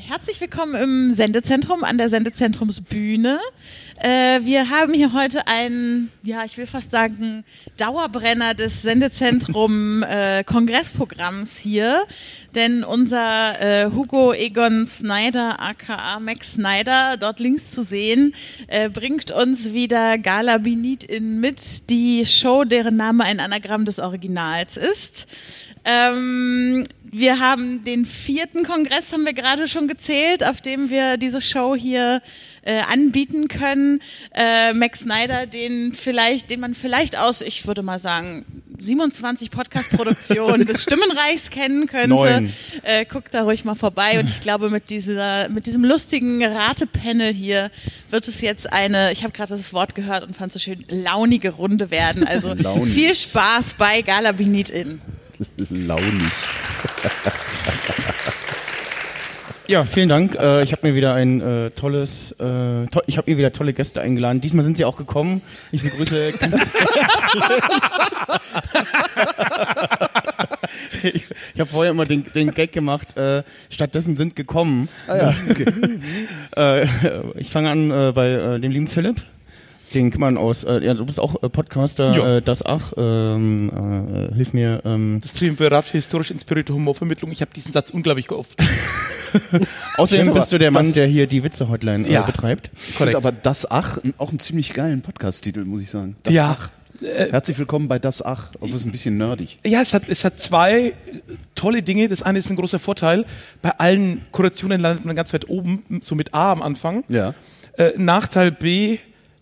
Herzlich willkommen im Sendezentrum an der Sendezentrumsbühne. Äh, wir haben hier heute einen, ja, ich will fast sagen, Dauerbrenner des Sendezentrum äh, hier. Denn unser äh, Hugo Egon Snyder, aka Max Snyder, dort links zu sehen, äh, bringt uns wieder Gala Binit in mit, die Show, deren Name ein Anagramm des Originals ist. Ähm, wir haben den vierten Kongress, haben wir gerade schon gezählt, auf dem wir diese Show hier äh, anbieten können. Äh, Max Snyder, den vielleicht, den man vielleicht aus, ich würde mal sagen, 27 Podcast-Produktionen des Stimmenreichs kennen könnte. Äh, guckt da ruhig mal vorbei. Und ich glaube, mit dieser, mit diesem lustigen Ratepanel hier wird es jetzt eine, ich habe gerade das Wort gehört und fand es so schön, launige Runde werden. Also viel Spaß bei Gala Binit In. Launig. Ja, vielen Dank. Äh, ich habe mir wieder ein äh, tolles, äh, to ich habe mir wieder tolle Gäste eingeladen. Diesmal sind sie auch gekommen. Ich begrüße ganz Ich, ich habe vorher immer den, den Gag gemacht, äh, stattdessen sind gekommen. Ah ja, okay. Äh, ich fange an äh, bei äh, dem lieben Philipp. Den kann man aus, äh, ja, du bist auch äh, Podcaster, Ja. äh, das Ach, ähm, äh, hilf mir, ähm, Das Triumvirat für historisch inspirierte Humorvermittlung. Ich habe diesen Satz unglaublich gehofft. Außerdem bist du der Mann, der hier die Witze-Hotline äh, Ja. betreibt. Ich finde aber Das Ach auch einen ziemlich geilen Podcast-Titel, muss ich sagen. Das Ja. Ach. Herzlich willkommen bei Das Ach. Auch ist ein bisschen nerdig. Ja, es hat, es hat zwei tolle Dinge. Das eine ist ein großer Vorteil. Bei allen Kurationen landet man ganz weit oben, so mit A am Anfang. Ja. Äh, Nachteil B,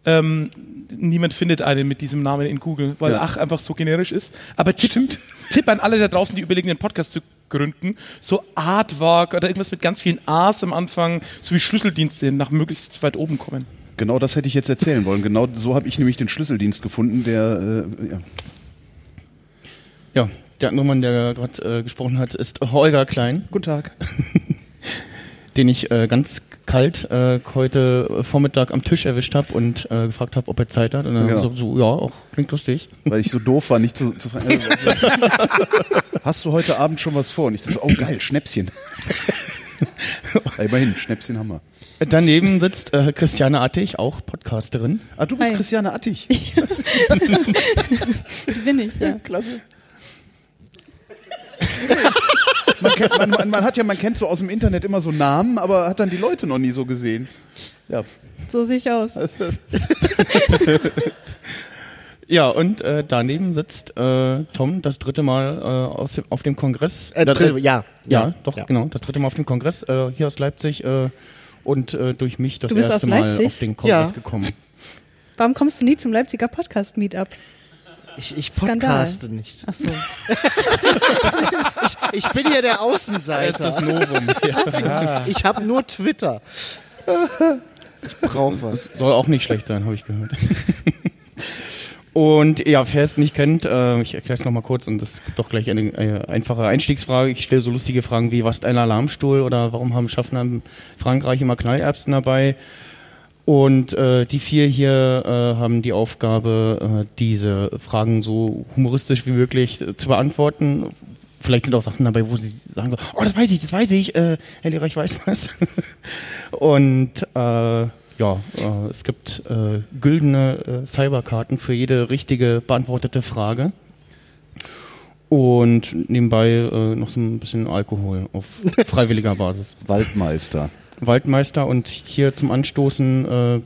ähm, niemand findet einen mit diesem Namen in Google, weil Ja. Ach einfach so generisch ist. Aber Tipp, Tipp an alle da draußen, die überlegen, einen Podcast zu gründen. So Artwork oder irgendwas mit ganz vielen A's am Anfang, so wie Schlüsseldienste nach möglichst weit oben kommen. Genau das hätte ich jetzt erzählen wollen. Genau so habe ich nämlich den Schlüsseldienst gefunden, der äh, ja. Ja, der andere Mann, der gerade äh, gesprochen hat, ist Holger Klein, Guten Tag. den ich äh, ganz kalt äh, heute Vormittag am Tisch erwischt habe und äh, gefragt habe, ob er Zeit hat. Und dann Genau. so, so, ja, auch klingt lustig. Weil ich so doof war, nicht zu, zu fragen. äh, Hast du heute Abend schon was vor? Und ich dachte so, oh geil, Schnäpschen. Ja, immerhin, Schnäpschen haben wir. Daneben sitzt äh, Christiane Attig, auch Podcasterin. Ah, du bist Hi. Christiane Attich. Die bin ich, ja. Klasse. Man, kennt, man, man, man hat ja, man kennt so aus dem Internet immer so Namen, aber hat dann die Leute noch nie so gesehen. Ja. So sehe ich aus. Ja, und äh, daneben sitzt äh, Tom das dritte Mal äh, aus dem, auf dem Kongress. Äh, Das- dritte- ja. ja, Ja, doch, ja. genau, das dritte Mal auf dem Kongress äh, hier aus Leipzig äh, und äh, durch mich das erste aus Mal Leipzig? auf den Kongress Ja. gekommen. Warum kommst du nie zum Leipziger Podcast-Meetup? Ich, ich Skandal. podcaste nicht. Ach so. Ich bin ja der Er ist Außenseiter. das Novum. ja. Ich habe nur Twitter. Ich brauche was. Soll auch nicht schlecht sein, habe ich gehört. Und ja, wer es nicht kennt, äh, ich erkläre es nochmal kurz und das gibt doch gleich eine äh, einfache Einstiegsfrage. Ich stelle so lustige Fragen wie, was ist ein Alarmstuhl oder warum haben Schaffner in Frankreich immer Knallerbsen dabei? Und äh, die vier hier äh, haben die Aufgabe, äh, diese Fragen so humoristisch wie möglich äh, zu beantworten. Vielleicht sind auch Sachen dabei, wo sie sagen so, oh, das weiß ich, das weiß ich, äh, Herr Lehrer, ich weiß was. Und äh, ja, es gibt güldene Cyberkarten für jede richtige beantwortete Frage. Und nebenbei noch so ein bisschen Alkohol auf freiwilliger Basis. Waldmeister. Waldmeister und hier zum Anstoßen äh,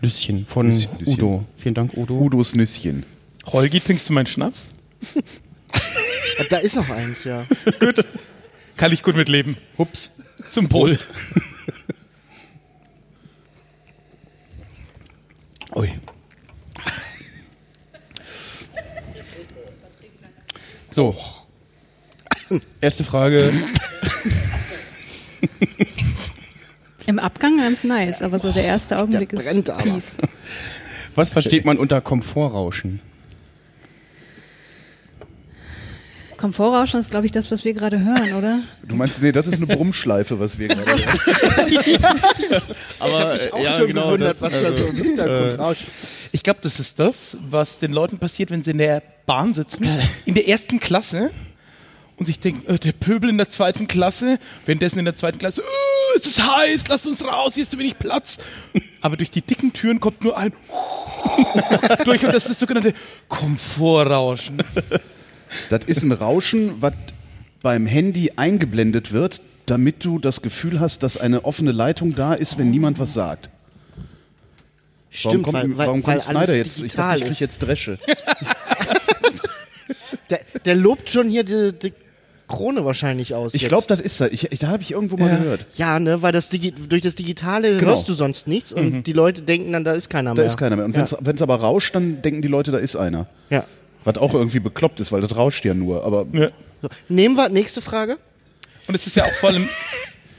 Lüsschen von Lüsschen, Lüsschen. Udo. Vielen Dank, Udo. Udos Nüsschen. Holgi, trinkst du meinen Schnaps? Da ist noch eins, ja. Kann ich gut mitleben. Hups. Zum Wohl. Ui. So. Erste Frage. Im Abgang ganz nice, aber so der erste Augenblick ist brennt aber. fies. Was versteht man unter Komfortrauschen? Komfortrauschen ist, glaube ich, das, was wir gerade hören, oder? Du meinst, nee, das ist eine Brummschleife, was wir gerade Aber Ich auch ja, schon genau, gewundert, das, was also, da so im Hintergrund rauscht. Ich glaube, das ist das, was den Leuten passiert, wenn sie in der Bahn sitzen, in der ersten Klasse und sich denken, äh, der Pöbel in der zweiten Klasse, währenddessen in der zweiten Klasse, äh, es ist heiß, lasst uns raus, hier ist zu wenig Platz. Aber durch die dicken Türen kommt nur ein durch und das ist das sogenannte Komfortrauschen. Das ist ein Rauschen, was beim Handy eingeblendet wird, damit du das Gefühl hast, dass eine offene Leitung da ist, wenn niemand was sagt. Stimmt, warum kommt, weil, weil, warum weil kommt Snyder alles jetzt? Ich dachte, ich krieg jetzt Dresche. Der, der lobt schon hier die, die Krone wahrscheinlich aus. Ich glaube, das ist das. Ich, ich, da habe ich irgendwo mal gehört. Ja, ne, weil das Digi durch das Digitale Genau. hörst du sonst nichts und die Leute denken dann, da ist keiner Da mehr. ist keiner mehr. Und ja. wenn es aber rauscht, dann denken die Leute, da ist einer. Ja. Was auch irgendwie bekloppt ist, weil das rauscht ja nur. Aber Ja. So, nehmen wir nächste Frage. Und es ist ja auch vor allem,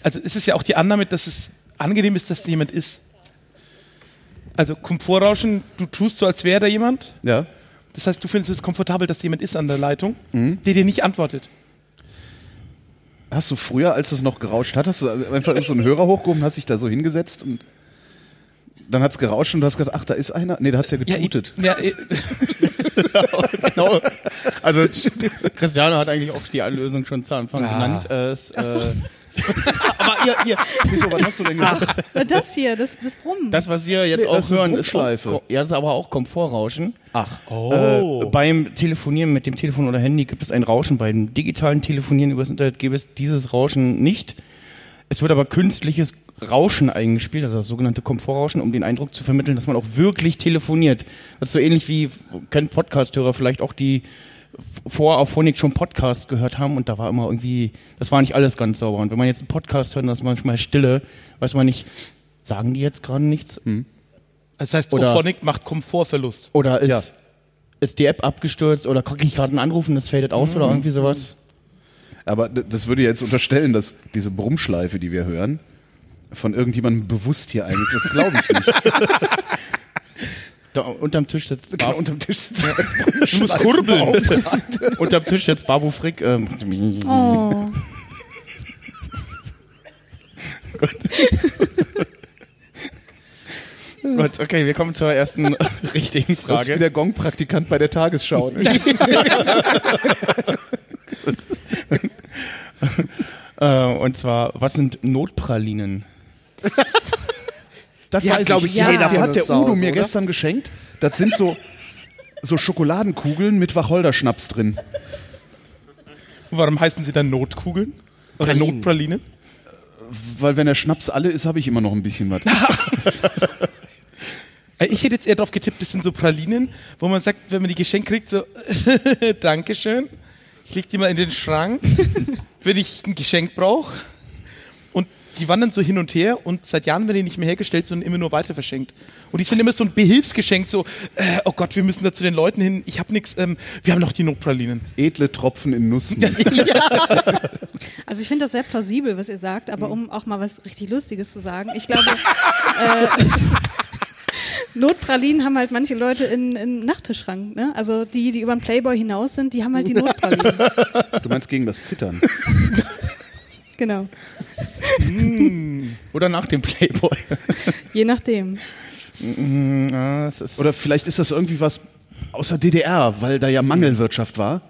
also es ist ja auch die Annahme, dass es angenehm ist, dass da jemand ist. Also Komfortrauschen, du tust so, als wäre da jemand. ja. Das heißt, du findest es komfortabel, dass jemand ist an der Leitung, der dir nicht antwortet. Hast du früher, als es noch gerauscht hat, hast du einfach so einen Hörer hochgehoben, hast dich da so hingesetzt und dann hat es gerauscht und du hast gedacht, ach, da ist einer. Nee, da hat es ja getutet. Ja, eh, genau. Also Christiane hat eigentlich auch die Lösung schon zu Anfang genannt. Äh, es, Ach so. äh, aber ihr, ihr, Wieso, was hast du denn gesagt? Na, Das hier, das, das Brummen. das, was wir jetzt Nee, auch das hören, ist auch, Bruchschleife. ja, das ist aber auch Komfortrauschen. Ach, Äh, beim Telefonieren mit dem Telefon oder Handy gibt es ein Rauschen. Beim digitalen Telefonieren übers Internet gibt es dieses Rauschen nicht. Es wird aber künstliches Rauschen eingespielt, also das sogenannte Komfortrauschen, um den Eindruck zu vermitteln, dass man auch wirklich telefoniert. Das ist so ähnlich wie, kennt Podcast-Hörer vielleicht auch, die vor auf Phonik schon Podcasts gehört haben und da war immer irgendwie, das war nicht alles ganz sauber. Und wenn man jetzt einen Podcast hört, dann ist manchmal Stille, weiß man nicht, sagen die jetzt gerade nichts? das heißt, Oder- Ophonic macht Komfortverlust. Oder ist, Ja. ist die App abgestürzt oder kriege ich gerade einen Anruf und das fadet aus oder irgendwie sowas? aber das würde jetzt unterstellen, dass diese Brummschleife, die wir hören, von irgendjemandem bewusst hier eigentlich, das glaube ich nicht. Da unterm Tisch sitzt genau Bar unterm Tisch sitzt. Du musst kurbeln. unterm Tisch sitzt Babu Frick. Ähm, oh. Gut, okay, wir kommen zur ersten richtigen Das ist wie Frage. der Gong-Praktikant bei der Tagesschau. Äh, und zwar, was sind Notpralinen? Das Ja, weiß ich. ich, jeder die hat der Udo Hause, mir oder? gestern geschenkt. Das sind so, so Schokoladenkugeln mit Wacholderschnaps drin. Warum heißen sie dann Notkugeln? Oder Pralinen. Notpralinen? Weil wenn der Schnaps alle ist, habe ich immer noch ein bisschen was. Äh, Ich hätte jetzt eher drauf getippt, das sind so Pralinen, wo man sagt, wenn man die geschenkt kriegt, so Dankeschön, ich leg die mal in den Schrank, wenn ich ein Geschenk brauche. Die wandern so hin und her und seit Jahren werden die nicht mehr hergestellt, sondern immer nur weiter verschenkt. Und die sind immer so ein Behilfsgeschenk, so, äh, oh Gott, wir müssen da zu den Leuten hin, ich habe nichts, ähm, wir haben noch die Notpralinen. Edle Tropfen in Nuss. Also ich finde das sehr plausibel, was ihr sagt, aber um auch mal was richtig Lustiges zu sagen, ich glaube, äh, Notpralinen haben halt manche Leute in, im Nachttischschrank. Ne? Also die, die über den Playboy hinaus sind, die haben halt die Notpralinen. Du meinst gegen das Zittern. genau. Oder nach dem Playboy? Je nachdem. Ja, es ist, Oder vielleicht ist das irgendwie was aus der DDR, weil da ja Mangelwirtschaft war.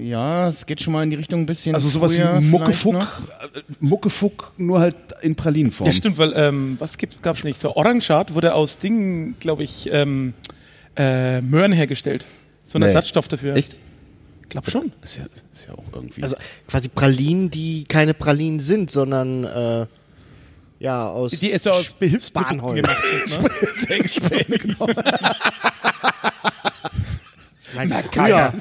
ja, es geht schon mal in die Richtung ein bisschen. Also sowas wie Muckefuck, äh, Muckefuck, nur halt in Pralinenform. Ja, stimmt, weil, ähm, was gibt, gab's nicht? So Orangeart wurde aus Dingen, glaube ich, ähm, äh, Möhren hergestellt. So ein Nee. Ersatzstoff dafür. Echt? Ich glaube schon. Ist ja, ist ja auch irgendwie. Also quasi Pralinen, die keine Pralinen sind, sondern äh, ja aus Die ist ja aus Behilfsprodukten Spanholz. gemacht. Ne? Genau. Nein, früher.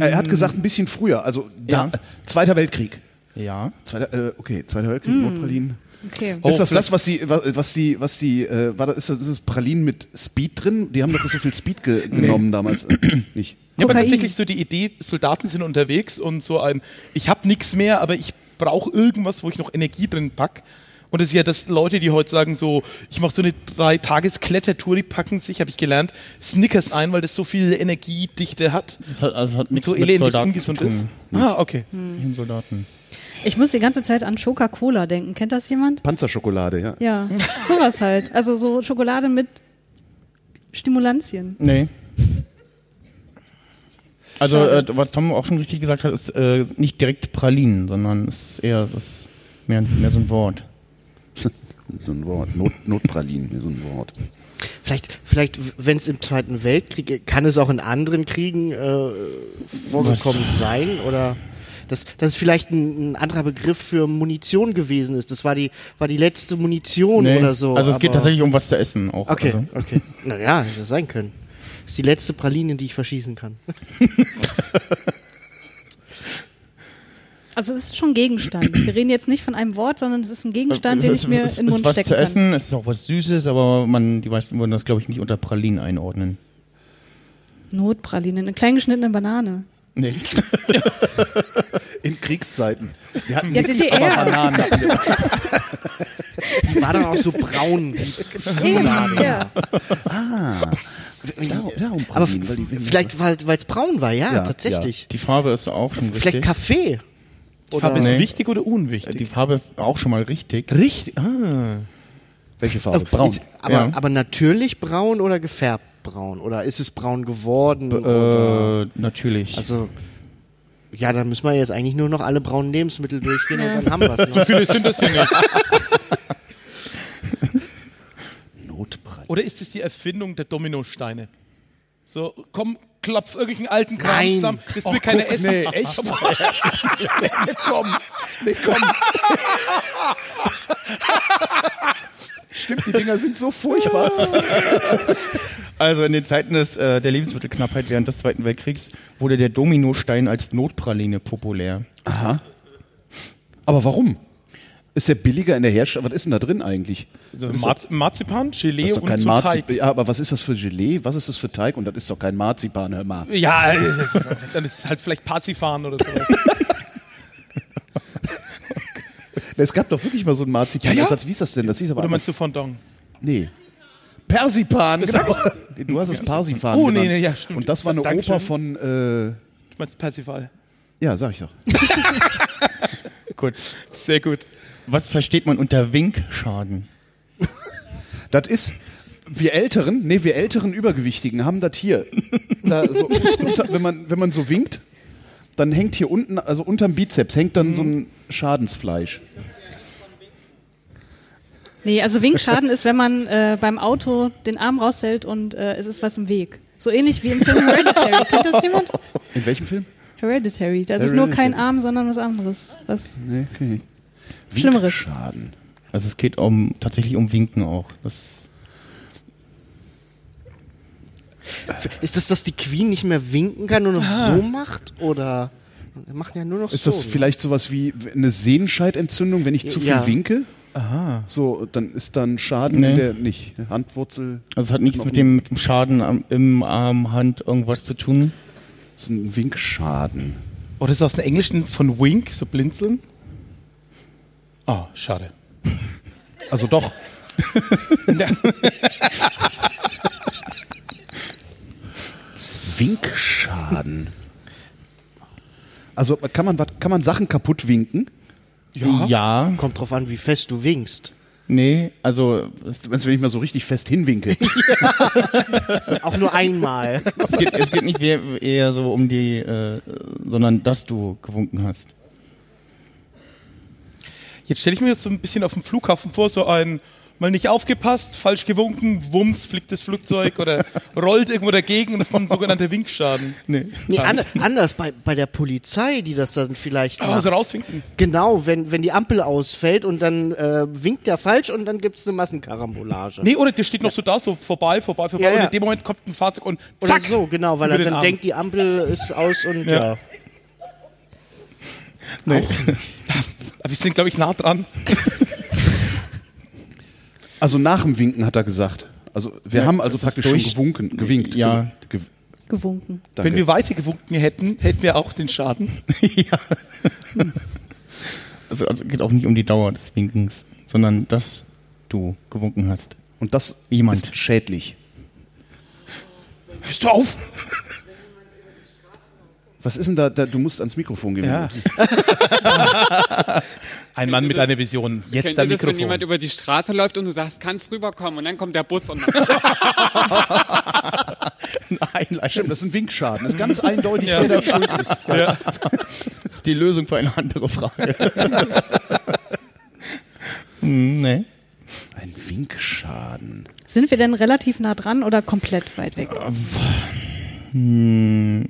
Er hat gesagt, ein bisschen früher, also da, Ja. Zweiter Weltkrieg. Ja. Zweiter, äh, okay, Zweiter Weltkrieg, Notpralinen. Okay. Oh, ist das das, was die, was, was die, was die, äh, war das, ist das, ist das Pralinen mit Speed drin? Die haben doch so viel Speed ge genommen damals. Äh, nicht. Ja, aber tatsächlich so die Idee, Soldaten sind unterwegs und so ein, ich habe nichts mehr, aber ich brauche irgendwas, wo ich noch Energie drin pack. Und das ist ja das Leute, die heute sagen so, ich mache so eine drei Tages Klettertour, die packen sich, habe ich gelernt, Snickers ein, weil das so viel Energiedichte hat Das hat, also hat und nichts so mit Soldaten ungesund zu ist. tun. Ah, okay. Mit Soldaten. Ich muss die ganze Zeit an Coca-Cola denken. Kennt das jemand? Panzerschokolade, ja. Ja, sowas halt. Also so Schokolade mit Stimulantien. Nee. Also, äh, was Tom auch schon richtig gesagt hat, ist äh, nicht direkt Pralinen, sondern es ist eher das. Mehr, mehr so ein Wort. So ein Wort. Not, Notpralinen, so ein Wort. Vielleicht, vielleicht wenn es im Zweiten Weltkrieg, kann es auch in anderen Kriegen äh, vorgekommen sein oder dass das ist vielleicht ein, ein anderer Begriff für Munition gewesen ist. Das war die, war die letzte Munition Nee, oder so. Also es geht tatsächlich um was zu essen auch. Okay, Also. okay. Naja, hätte das sein können. Das ist die letzte Praline, die ich verschießen kann. Also es ist schon Gegenstand. Wir reden jetzt nicht von einem Wort, sondern es ist ein Gegenstand, den es ich ist, mir es in den ist Mund was stecken zu kann. essen, es ist auch was Süßes, aber man, die meisten würden das, glaube ich, nicht unter Pralinen einordnen. Notpraline, eine klein geschnittene Banane. Nee. In Kriegszeiten. Wir hatten Ja, nichts, DDR. aber Bananen. Die war dann auch so braun. Wie Eben, ja. Darum, darum aber Pralinen, weil die Winde- vielleicht, weil es braun war, ja, Ja, tatsächlich. Die Farbe ist auch schon Vielleicht richtig. Kaffee. Die Farbe Nee. ist wichtig oder unwichtig? Die Farbe ist auch schon mal richtig. Richtig. Ah. Welche Farbe? Braun. Ist, aber, Ja. aber natürlich braun oder gefärbt braun? Oder ist es braun geworden? oder? Äh, natürlich. Also, ja, dann müssen wir jetzt eigentlich nur noch alle braunen Lebensmittel durchgehen und dann haben wir es. So Ne? viele sind das ja nicht. Notpralinen. Oder ist es die Erfindung der Dominosteine? So, komm, klopf irgendwelchen alten Kram Nein. zusammen. Das will keiner essen. Nee, echt? nee, komm. Nee, komm. Stimmt, die Dinger sind so furchtbar. Also in den Zeiten des, äh, der Lebensmittelknappheit während des Zweiten Weltkriegs wurde der Dominostein als Notpraline populär. Aber warum? Ist der billiger in der Herstellung? Was ist denn da drin eigentlich? So, Das ist Marz Marzipan, Gelee und kein so. Teig. Ja, aber was ist das für Gelee? Was ist das für Teig? Und das ist doch kein Marzipan, hör mal. Ja, dann ist es halt vielleicht Parzifan oder so. Es gab doch wirklich mal so ein Marzipan. Ja, ja. Das, wie ist das denn? Das hieß aber Oder anders. meinst du Fondant? Nee. Persipan, genau. Du hast es Parsipan Oh, nee, genannt. nee, ja, stimmt. Und das war eine Dankeschön. Oper von, äh, Du meinst Perzival. ja, sag ich doch. Gut. Sehr gut. Was versteht man unter Winkschaden? Das ist, wir Älteren, nee, wir älteren Übergewichtigen haben das hier. Da so, unter, wenn, man, wenn man so winkt, dann hängt hier unten, also unterm Bizeps, hängt dann so ein Schadensfleisch. Nee, also Winkschaden ist, wenn man äh, beim Auto den Arm raushält und äh, es ist was im Weg. So ähnlich wie im Film Hereditary. Kennt das jemand? In welchem Film? Hereditary. Das ist nur kein Hereditary. Arm, sondern was anderes. Was Nee, okay. Schlimmeres. Schaden. Also es geht um tatsächlich um Winken auch. Das, Ist das, dass die Queen nicht mehr winken kann und noch so macht? Oder er macht ja nur noch Ist so. das vielleicht sowas wie eine Sehenscheidentzündung, wenn ich zu viel Ja. winke? Aha. So, dann ist dann Schaden Nee. in der nicht. Handwurzel also es hat nichts mit dem, mit dem Schaden am, im Arm, Hand, irgendwas zu tun. ist ein Winkschaden. Oder ist das aus dem Englischen von Wink, so blinzeln? Oh, schade. Also doch. Winkschaden. Also kann man, kann man Sachen kaputt winken? Ja. Ja, Kommt drauf an, wie fest du winkst. nee, also es, Wenn ich mal so richtig fest hinwinke. Auch nur einmal. es, geht, es geht nicht eher, eher so um die, äh, sondern dass du gewunken hast. Jetzt stelle ich mir jetzt so ein bisschen auf dem Flughafen vor, so ein mal nicht aufgepasst, falsch gewunken, wumms, fliegt das Flugzeug oder rollt irgendwo dagegen und das ist ein sogenannter Winkschaden. Nee. Nee, an, anders bei, bei der Polizei, die das dann vielleicht macht. so rauswinken. Genau, wenn, wenn die Ampel ausfällt und dann äh, winkt der falsch und dann gibt es eine Massenkarambolage. Nee, oder der steht noch so da, so vorbei, vorbei, vorbei Ja, und ja. in dem Moment kommt ein Fahrzeug und Oder zack, so, genau, weil er dann Arm. denkt, die Ampel ist aus und Ja. ja. Nee. Aber wir sind, glaube ich, nah dran. Also nach dem Winken hat er gesagt. Also wir haben also praktisch schon gewunken, gewinkt. Ja. Ge gewunken. danke. Wenn wir weiter gewunken hätten, hätten wir auch den Schaden. ja. Also es geht auch nicht um die Dauer des Winkens, sondern dass du gewunken hast. Und das Jemand. ist schädlich. Hörst du auf? Was ist denn da, da? Du musst ans Mikrofon gehen. Ja. Ein Mann mit einer Vision. Jetzt ihr das, wenn Mikrofon. jemand über die Straße läuft und du sagst, kannst rüberkommen und dann kommt der Bus und Nein, Stimmt, das ist ein Winkschaden. Das ist ganz eindeutig, Ja. wer da schuld ist. ja. Das ist die Lösung für eine andere Frage. Nee. Ein Winkschaden. Sind wir denn relativ nah dran oder komplett weit weg? Hm,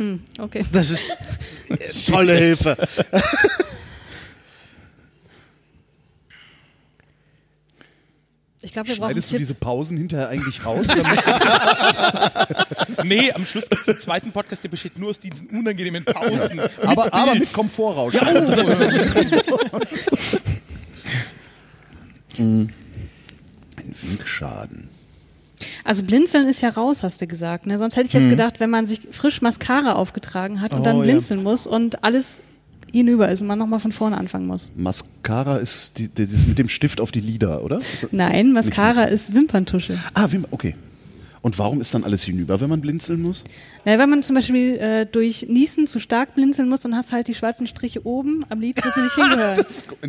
Hm, okay. Das ist tolle Hilfe. Ich glaube, wir brauchen Schneidest du Tipp. diese Pausen hinterher eigentlich raus? Nee, am Schluss gibt es einen zweiten Podcast, der besteht nur aus diesen unangenehmen Pausen. aber, aber mit Komfortrausch. Ein Winkschaden. Also blinzeln ist ja raus, hast du gesagt. Ne? Sonst hätte ich jetzt Hm. gedacht, wenn man sich frisch Mascara aufgetragen hat und dann Oh, ja. blinzeln muss und alles hinüber ist und man nochmal von vorne anfangen muss. Mascara ist die, das ist mit dem Stift auf die Lider, oder? Nein, Mascara ist Wimperntusche. Ah, wie, okay. Und warum ist dann alles hinüber, wenn man blinzeln muss? Na, wenn man zum Beispiel äh, durch Niesen zu stark blinzeln muss, dann hast du halt die schwarzen Striche oben am Lid, wo sie nicht hingehören. Das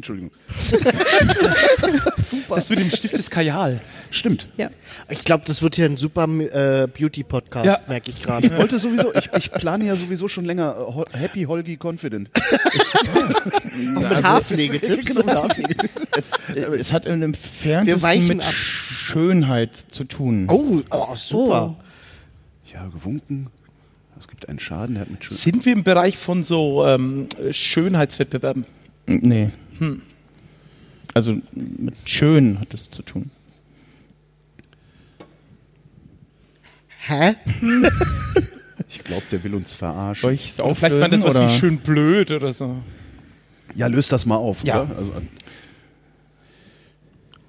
Entschuldigung. Das mit dem Stift ist Kajal. Stimmt. ja. Ich glaube, das wird hier ein super äh, Beauty-Podcast, Ja. merke ich gerade. Ich wollte sowieso, ich, ich plane ja sowieso schon länger äh, Hol- Happy Holgi Confident. Auch mit Haarpflegetipps. Genau, es, es hat im Entferntesten Wir weichen mit ab. Schönheit zu tun. Oh, oh, super. Ja, gewunken. Es gibt einen Schaden, der hat mit Schön Sind wir im Bereich von so ähm, Schönheitswettbewerben? Nee. Also mit schön hat es zu tun. Hä? Ich glaube, der will uns verarschen. Soll ich es Oder vielleicht meint auflösen? das was oder? wie schön blöd oder so. Ja, löst das mal auf, Ja. oder? Also,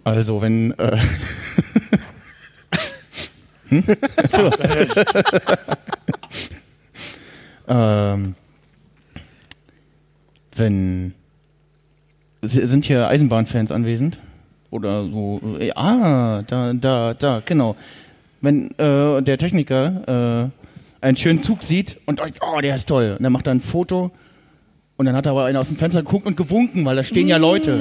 Also wenn äh, hm? so. ähm, wenn sind hier Eisenbahnfans anwesend oder so? Äh, ah, da, da, da, genau. Wenn äh, der Techniker äh, einen schönen Zug sieht und oh, der ist toll, und dann macht er ein Foto und dann hat aber einer aus dem Fenster geguckt und gewunken, weil da stehen ja Leute.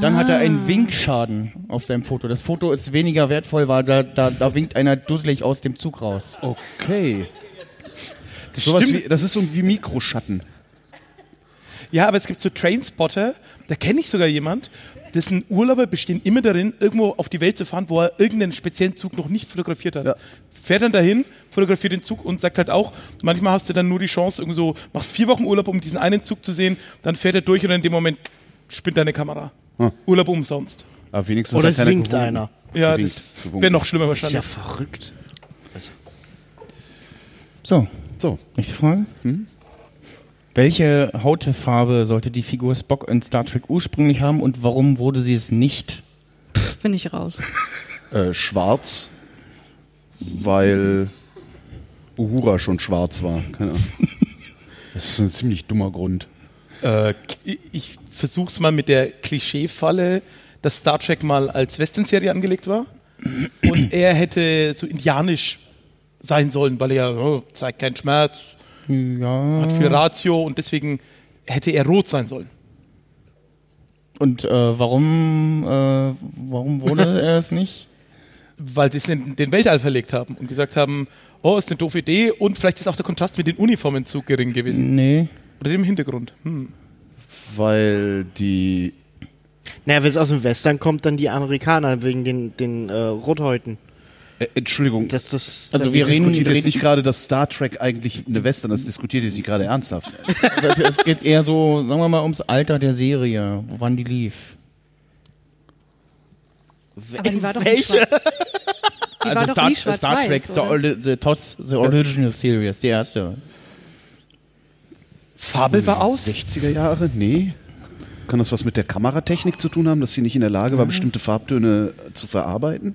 Dann hat er einen Winkschaden auf seinem Foto. Das Foto ist weniger wertvoll, weil da, da, da winkt einer dusselig aus dem Zug raus. okay. Das stimmt. wie, das ist so wie Mikroschatten. Ja, aber es gibt so Trainspotter, da kenne ich sogar jemand, dessen Urlauber bestehen immer darin, irgendwo auf die Welt zu fahren, wo er irgendeinen speziellen Zug noch nicht fotografiert hat. Ja. Fährt dann dahin, fotografiert den Zug und sagt halt auch, manchmal hast du dann nur die Chance, irgendwie so, machst vier Wochen Urlaub, um diesen einen Zug zu sehen, dann fährt er durch und in dem Moment spinnt deine Kamera. Hm. Urlaub umsonst. Aber wenigstens Oder es winkt gewunken. einer. Ja, das wäre noch schlimmer Das ist ja wahrscheinlich. verrückt. So, So, nächste Frage. Welche Hautfarbe sollte die Figur Spock in Star Trek ursprünglich haben und warum wurde sie es nicht? Bin ich raus. äh, schwarz, weil Uhura schon schwarz war. Keine Ahnung. Das ist ein ziemlich dummer Grund. Äh, ich versuch's mal mit der Klischeefalle, dass Star Trek mal als Western-Serie angelegt war. Und er hätte so indianisch sein sollen, weil er oh, zeigt keinen Schmerz, Ja. hat viel Ratio und deswegen hätte er rot sein sollen. Und äh, warum, äh, warum wurde er es nicht? Weil sie es in den Weltall verlegt haben und gesagt haben, oh, ist eine doofe Idee und vielleicht ist auch der Kontrast mit den Uniformen zu gering gewesen. Nee. Oder dem Hintergrund. Hm. Weil die. Naja, wenn es aus dem Western kommt, dann die Amerikaner wegen den, den äh, Rothäuten. Äh, Entschuldigung. Das, das, Also da- wir reden, diskutiert reden jetzt nicht gerade, dass Star Trek eigentlich eine Western ist. Das diskutiert jetzt nicht gerade ernsthaft. es, es geht eher so, sagen wir mal, ums Alter der Serie, wann die lief. Aber die war doch Welche? doch Star, nie Star Trek, the, the TOS, the Original Series, die erste. Farbe war aus. 60er Jahre? Nee. Kann das was mit der Kameratechnik zu tun haben, dass sie nicht in der Lage war, bestimmte Farbtöne zu verarbeiten?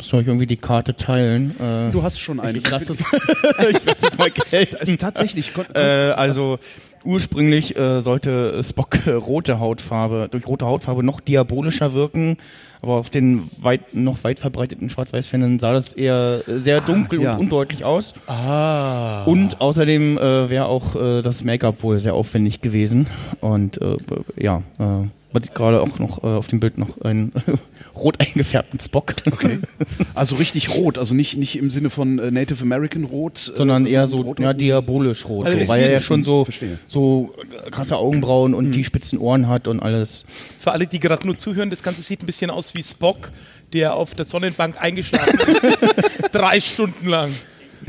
Soll ich irgendwie die Karte teilen? Äh, Du hast schon einen. ich lasse das, ich lass das mal gelten. Es ist tatsächlich. Äh, also ursprünglich äh, sollte Spock äh, rote Hautfarbe, durch rote Hautfarbe noch diabolischer wirken, Aber auf den weit, noch weit verbreiteten Schwarz-Weiß-Fernsehen sah das eher sehr dunkel ja. und undeutlich aus. Ah. Und außerdem äh, wäre auch äh, das Make-up wohl sehr aufwendig gewesen. Und äh, ja, äh, man sieht gerade auch noch äh, auf dem Bild noch einen rot eingefärbten Spock. Okay. Also richtig rot, also nicht, nicht im Sinne von äh, Native American Rot. äh, sondern eher so rot- ja, diabolisch rot. Also so, weil er ja schon so, verstehe. so krasse Augenbrauen und die spitzen Ohren hat und alles. Für alle, die gerade nur zuhören, das Ganze sieht ein bisschen aus wie Spock, der auf der Sonnenbank eingeschlafen ist. Drei Stunden lang.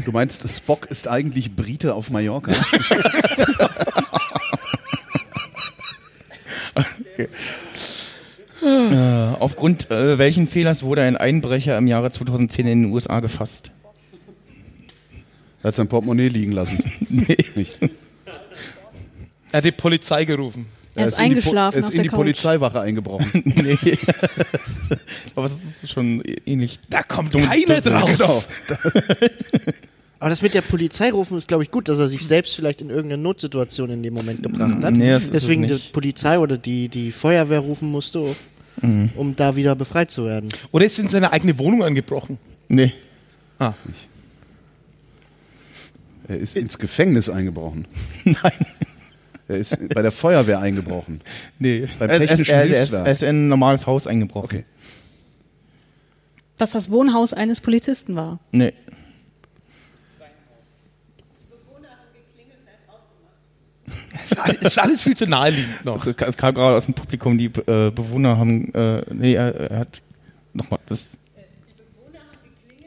Du meinst, Spock ist eigentlich Brite auf Mallorca? Äh, aufgrund äh, welchen Fehlers wurde ein Einbrecher im Jahre 2010 in den USA gefasst? Er hat sein Portemonnaie liegen lassen. Nee. Nicht. Er hat die Polizei gerufen. Er ist in die Po- eingeschlafen Er ist in der die Couch. Polizeiwache eingebrochen. nee. Aber das ist schon ähnlich. Da kommt keiner drauf. genau. Aber das mit der Polizei rufen ist, glaube ich, gut, dass er sich selbst vielleicht in irgendeine Notsituation in dem Moment gebracht hat. Nee, das ist es Deswegen die nicht. Polizei oder die, die Feuerwehr rufen musste, um da wieder befreit zu werden. Oder ist in seine eigene Wohnung angebrochen. Nee. Ah. Er ist ins Gefängnis eingebrochen. Nein. Er ist bei der Feuerwehr eingebrochen. Nee. Beim er, er, technischen er, ist- er, er ist in ein normales Haus eingebrochen. Okay. Was das Wohnhaus eines Polizisten war. Nee. Ist ist alles viel zu naheliegend noch. Also, es kam gerade aus dem Publikum, die äh, Bewohner haben, äh, nee, er, er hat, nochmal, das.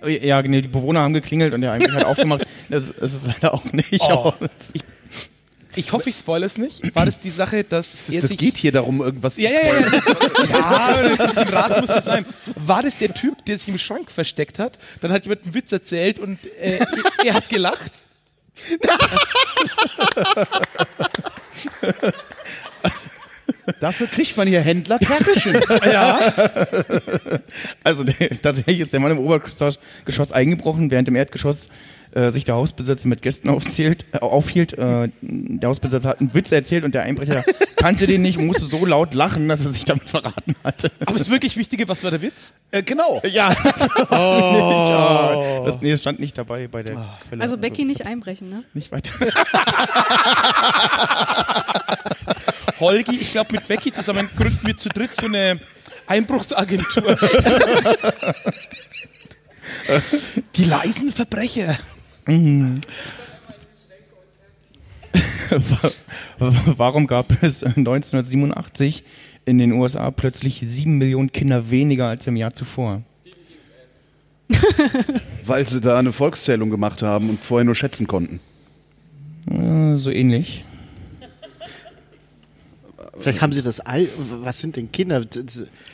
Ja, nee, die Bewohner haben geklingelt und der eigentlich hat aufgemacht. Das, das ist leider auch nicht. Oh. Ich hoffe, ich spoilere es nicht. War das die Sache, dass Das, er das sich geht hier darum, irgendwas Ja, zu ja, ja. spoilern. Ja, aber ein Rat muss das sein. War das der Typ, der sich im Schrank versteckt hat? Dann hat jemand einen Witz erzählt und äh, er hat gelacht. Dafür kriegt man hier Händler Kärtchen. Also der, tatsächlich ist der Mann im Obergeschoss Geschoss eingebrochen, während im Erdgeschoss äh, sich der Hausbesitzer mit Gästen aufzählt, äh, aufhielt. Äh, der Hausbesitzer hat einen Witz erzählt und der Einbrecher kannte den nicht und musste so laut lachen, dass er sich damit verraten hatte. Aber das wirklich Wichtige, was war der Witz? äh, genau. Ja, aber das, nee, das stand nicht dabei bei der Quelle. Also Becky nicht einbrechen, ne? Nicht weiter. Holgi, ich glaube, mit Becky zusammen gründen wir zu dritt so eine Einbruchsagentur. Die leisen Verbrecher. Warum gab es 1987 in den USA plötzlich sieben Millionen Kinder weniger als im Jahr zuvor? Weil sie da eine Volkszählung gemacht haben und vorher nur schätzen konnten. Äh, so ähnlich. Vielleicht haben sie das Al was sind denn Kinder?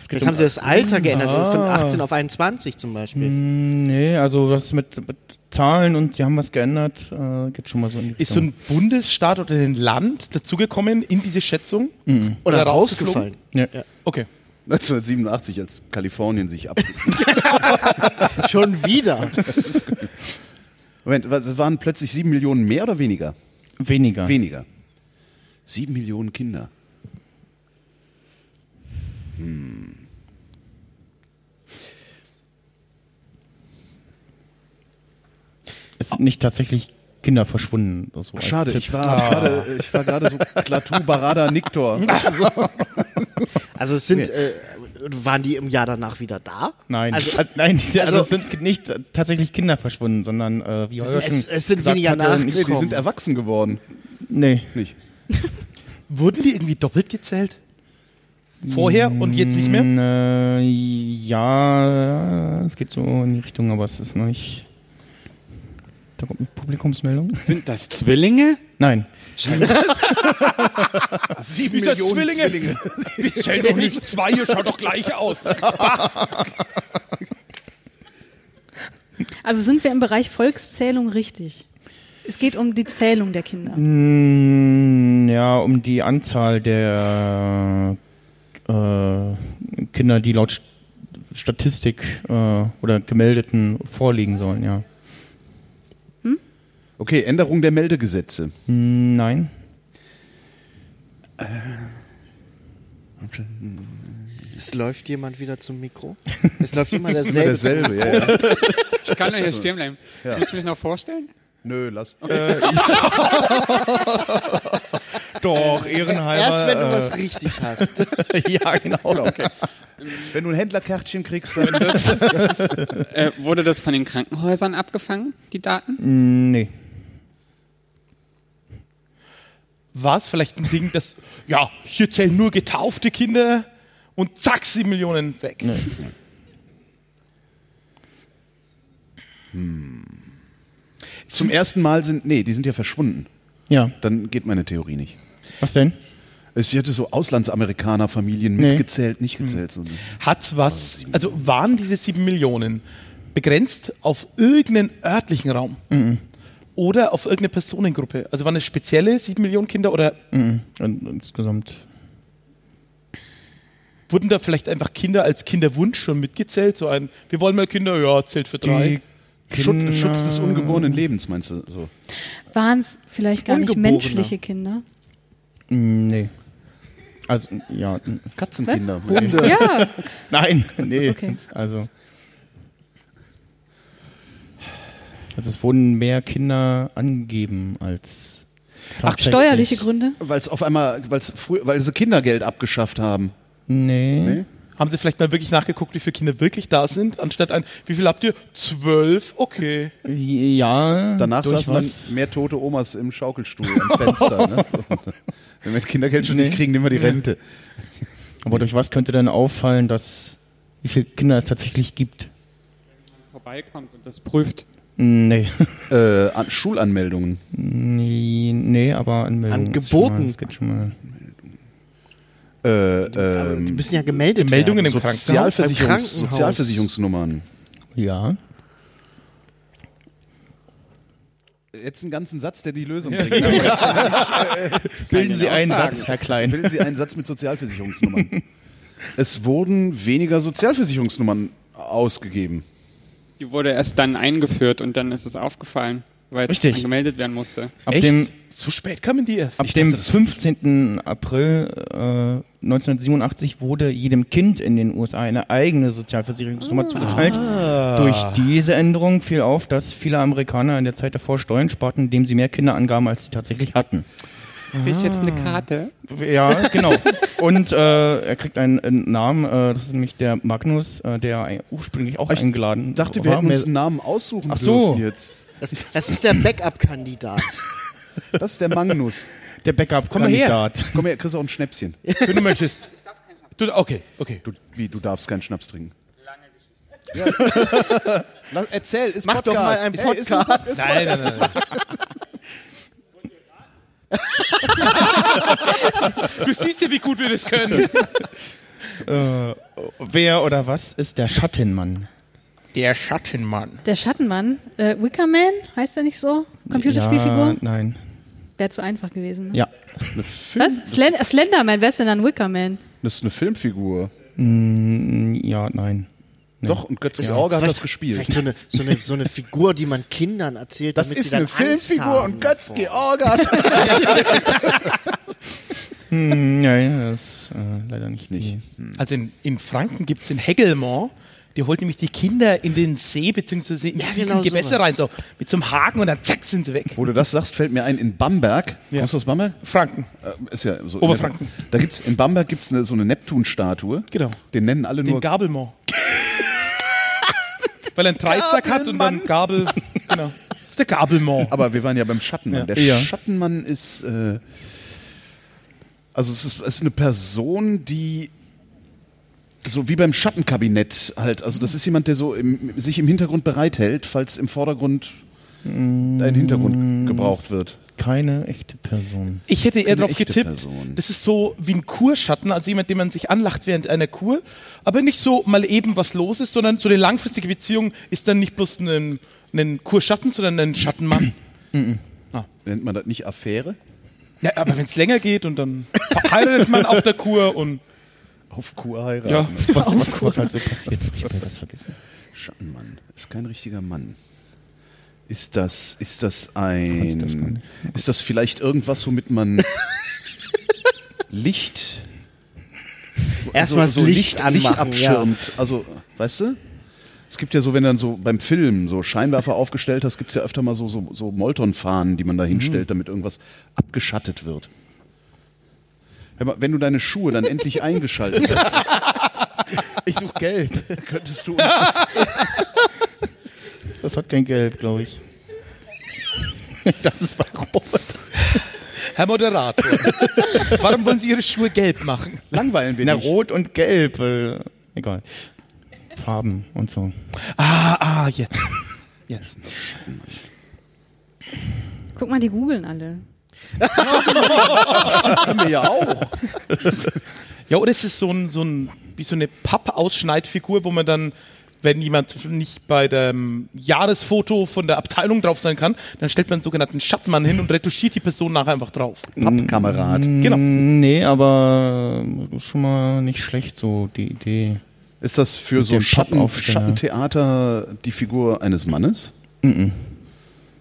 Vielleicht haben sie das Alter geändert, von 18 auf 21 zum Beispiel. Nee, also was mit, mit Zahlen und sie haben was geändert, äh, geht schon mal so in die Ist so Richtung. ein Bundesstaat oder ein Land dazugekommen in diese Schätzung? Oder rausgeflogen? rausgefallen. ja. Okay. 1987, als Kalifornien sich ab. Schon wieder. Moment, was, es waren plötzlich sieben Millionen mehr oder weniger? Weniger. Weniger. Sieben Millionen Kinder. Es sind nicht tatsächlich Kinder verschwunden. So Schade, ich war gerade, ich war gerade so Klaatu Barada Niktor. Also es sind, äh, waren die im Jahr danach wieder da? Nein, Also, also, nein, also, also- es sind nicht äh, tatsächlich Kinder verschwunden, sondern äh, wie Holger es, es sind weniger hatte. Nee, die sind erwachsen geworden. Nee, Nicht. Wurden die irgendwie doppelt gezählt? Vorher und jetzt nicht mehr? Äh, ja, es geht so in die Richtung, aber es ist noch nicht. Da kommt eine Publikumsmeldung. Sind das Zwillinge? Nein. Sieben Wieso Millionen Zwillinge? Zwillinge. Wir zählen doch nicht zwei, ihr schaut doch gleich aus. Also sind wir im Bereich Volkszählung richtig. Es geht um die Zählung der Kinder. Mm, Ja, um die Anzahl der äh, Kinder, die laut St- Statistik äh, oder gemeldeten vorliegen sollen, ja. Okay, Änderung der Meldegesetze. Mm, Nein. Es läuft jemand wieder zum Mikro. Es läuft immer Immer derselbe. derselbe, ja, ja. Ich kann doch hier stehen bleiben. Willst du mich noch vorstellen? Nö, lass. Doch, ehrenhalber. Erst wenn du äh, was richtig hast. ja, genau. Wenn du ein Händlerkärtchen kriegst, dann Äh, wurde das von den Krankenhäusern abgefangen, die Daten? Nee. War es vielleicht ein Ding, dass, ja, hier zählen nur getaufte Kinder und zack, sieben Millionen weg. nee. zum ersten Mal sind, nee, die sind ja verschwunden. Ja. Dann geht meine Theorie nicht. Was denn? Ich hätte so Auslandsamerikaner-Familien Nee. mitgezählt, nicht gezählt. So. Hat was, also waren diese sieben Millionen begrenzt auf irgendeinen örtlichen Raum? Oder auf irgendeine Personengruppe? Also waren es spezielle sieben Millionen Kinder oder Mhm. Und insgesamt. wurden da vielleicht einfach Kinder als Kinderwunsch schon mitgezählt? So ein, wir wollen mal Kinder, ja, zählt für drei. Die Schutz, Schutz des ungeborenen Lebens, meinst du? So. Waren es vielleicht gar nicht menschliche Kinder? Nee. Also, ja. Katzenkinder. Ja, Nein, nee. Okay. Also. Also es wurden mehr Kinder angegeben als. Ach, steuerliche Gründe? Weil es auf einmal, weil sie Kindergeld abgeschafft haben. Nee. Nee? Haben Sie vielleicht mal wirklich nachgeguckt, wie viele Kinder wirklich da sind, anstatt ein, wie viel habt ihr? Zwölf, okay. Ja. Danach was? dann mehr tote Omas im Schaukelstuhl am Fenster. ne? so. Wenn wir das Kindergeld schon nicht kriegen, nehmen wir die Rente. Aber durch was könnte denn auffallen, dass wie viele Kinder es tatsächlich gibt? Vorbeikommt und das prüft. Nee. Äh, an Schulanmeldungen. nee, nee, aber Anmeldungen. An Geboten. Mal, das geht schon mal. Äh, Die ähm, müssen ja gemeldet Meldungen werden. im. Sozialversicherungs Krankenhaus. Sozialversicherungsnummern. Ja. Jetzt einen ganzen Satz, der die Lösung bringt. Bilden Sie einen sagen. Satz, Herr Klein. Bilden Sie einen Satz mit Sozialversicherungsnummern. es wurden weniger Sozialversicherungsnummern ausgegeben. Die wurde erst dann eingeführt und dann ist es aufgefallen, weil es Richtig. dann gemeldet werden musste. Ab Echt? dem, So spät kamen die erst. ab dem 15. April äh, 1987 wurde jedem Kind in den USA eine eigene Sozialversicherungsnummer zugeteilt. Durch diese Änderung fiel auf, dass viele Amerikaner in der Zeit davor Steuern sparten, indem sie mehr Kinder angaben, als sie tatsächlich hatten. Krieg ich jetzt eine Karte? Ja, genau. Und äh, er kriegt einen, einen Namen, äh, das ist nämlich der Magnus, äh, der ursprünglich auch Ich eingeladen Ich dachte, wir hätten uns einen Namen aussuchen Ach so. dürfen jetzt. Das, das ist der Backup-Kandidat. Das ist der Magnus. der Komm. Backup-Kandidat. Komm her, kriegst du auch ein Schnäpschen. Wenn du möchtest. Du, okay, okay. Du, wie, du darfst keinen Schnaps trinken. Lange Geschichte. Lass, erzähl, ist Mach doch mal Podcast. einen Ey, ist ein Podcast. Nein, nein, nein. nein. du siehst ja, wie gut wir das können. Äh, wer oder was ist der Schattenmann? Der Schattenmann. Der Schattenmann, äh, Wickerman, heißt er nicht so? Computerspielfigur? Ja, nein. Wäre zu einfach gewesen. Ne? Ja. Was? Slen äh, Slenderman, wer ist denn dann Wickerman? Das ist eine Filmfigur. Mm, ja, nein. Doch, und Götz George hat das gespielt. Vielleicht so eine, so, eine, so eine Figur, die man Kindern erzählt, Das damit ist sie dann eine Angst Filmfigur haben und Götz. George hat das Hm, nein, das ist äh, leider nicht, nicht. Also in, in Franken gibt es den Hegelmann, der holt nämlich die Kinder in den See bzw. in Ja, die genau Gewässer sowas. rein, so mit so einem Haken und dann zack sind sie weg. Wo du das sagst, fällt mir ein, in Bamberg, Ja. kommst du aus Bamberg? Franken. Äh, ist ja so Oberfranken. Da gibt's, in Bamberg gibt es so eine Neptun-Statue. Genau. Den nennen alle Den nur Gabelmann. Weil er einen Dreizack hat und dann Gabel. Genau. Das ist der Gabelmann. Aber wir waren ja beim Schattenmann. Ja. Der Ja. Schattenmann ist, äh, also es ist, es ist eine Person, die so wie beim Schattenkabinett halt, also das ist jemand, der so im, sich im Hintergrund bereithält, falls im Vordergrund ein Hintergrund gebraucht wird. Keine echte Person. Ich hätte eher darauf getippt, Person. das ist so wie ein Kurschatten, also jemand, den man sich anlacht während einer Kur, aber nicht so mal eben was los ist, sondern so eine langfristige Beziehung ist dann nicht bloß ein, ein Kurschatten, sondern ein Schattenmann. Nennt man das nicht Affäre? Ja, aber wenn es länger geht und dann heiratet man auf der Kur und Auf Kur heiraten. Ja. Was, was, was halt so passiert. Ich habe das vergessen. Schattenmann ist kein richtiger Mann. Ist das, ist das das ein, nicht. ist das vielleicht irgendwas, womit man Licht Erstmal das Licht anmachen, Licht abschirmt. Also, weißt du? Es gibt ja so, wenn du dann so beim Film so Scheinwerfer aufgestellt hast, gibt es ja öfter mal so, so, so Molton-Fahnen, die man da hinstellt, damit irgendwas abgeschattet wird. Hör mal, wenn du deine Schuhe dann endlich eingeschaltet hast, Ich suche gelb. könntest du uns Das hat kein Gelb, glaube ich. Das ist bei Rot. Herr Moderator, warum wollen Sie Ihre Schuhe gelb machen? langweilen wir Na, nicht. Rot und Gelb. Weil, egal. Farben und so. Ah, ah, jetzt. Jetzt. Guck mal, die googeln alle. Haben wir ja auch. Ja, oder es ist so ein, so ein, wie so eine Pappausschneidfigur, wo man dann, wenn jemand nicht bei dem Jahresfoto von der Abteilung drauf sein kann, dann stellt man einen sogenannten Schattmann hin und retuschiert die Person nachher einfach drauf. Pappkamerad. Genau. Nee, aber schon mal nicht schlecht, so die Idee. Ist das für Mit so ein Schatten. Schattentheater die Figur eines Mannes?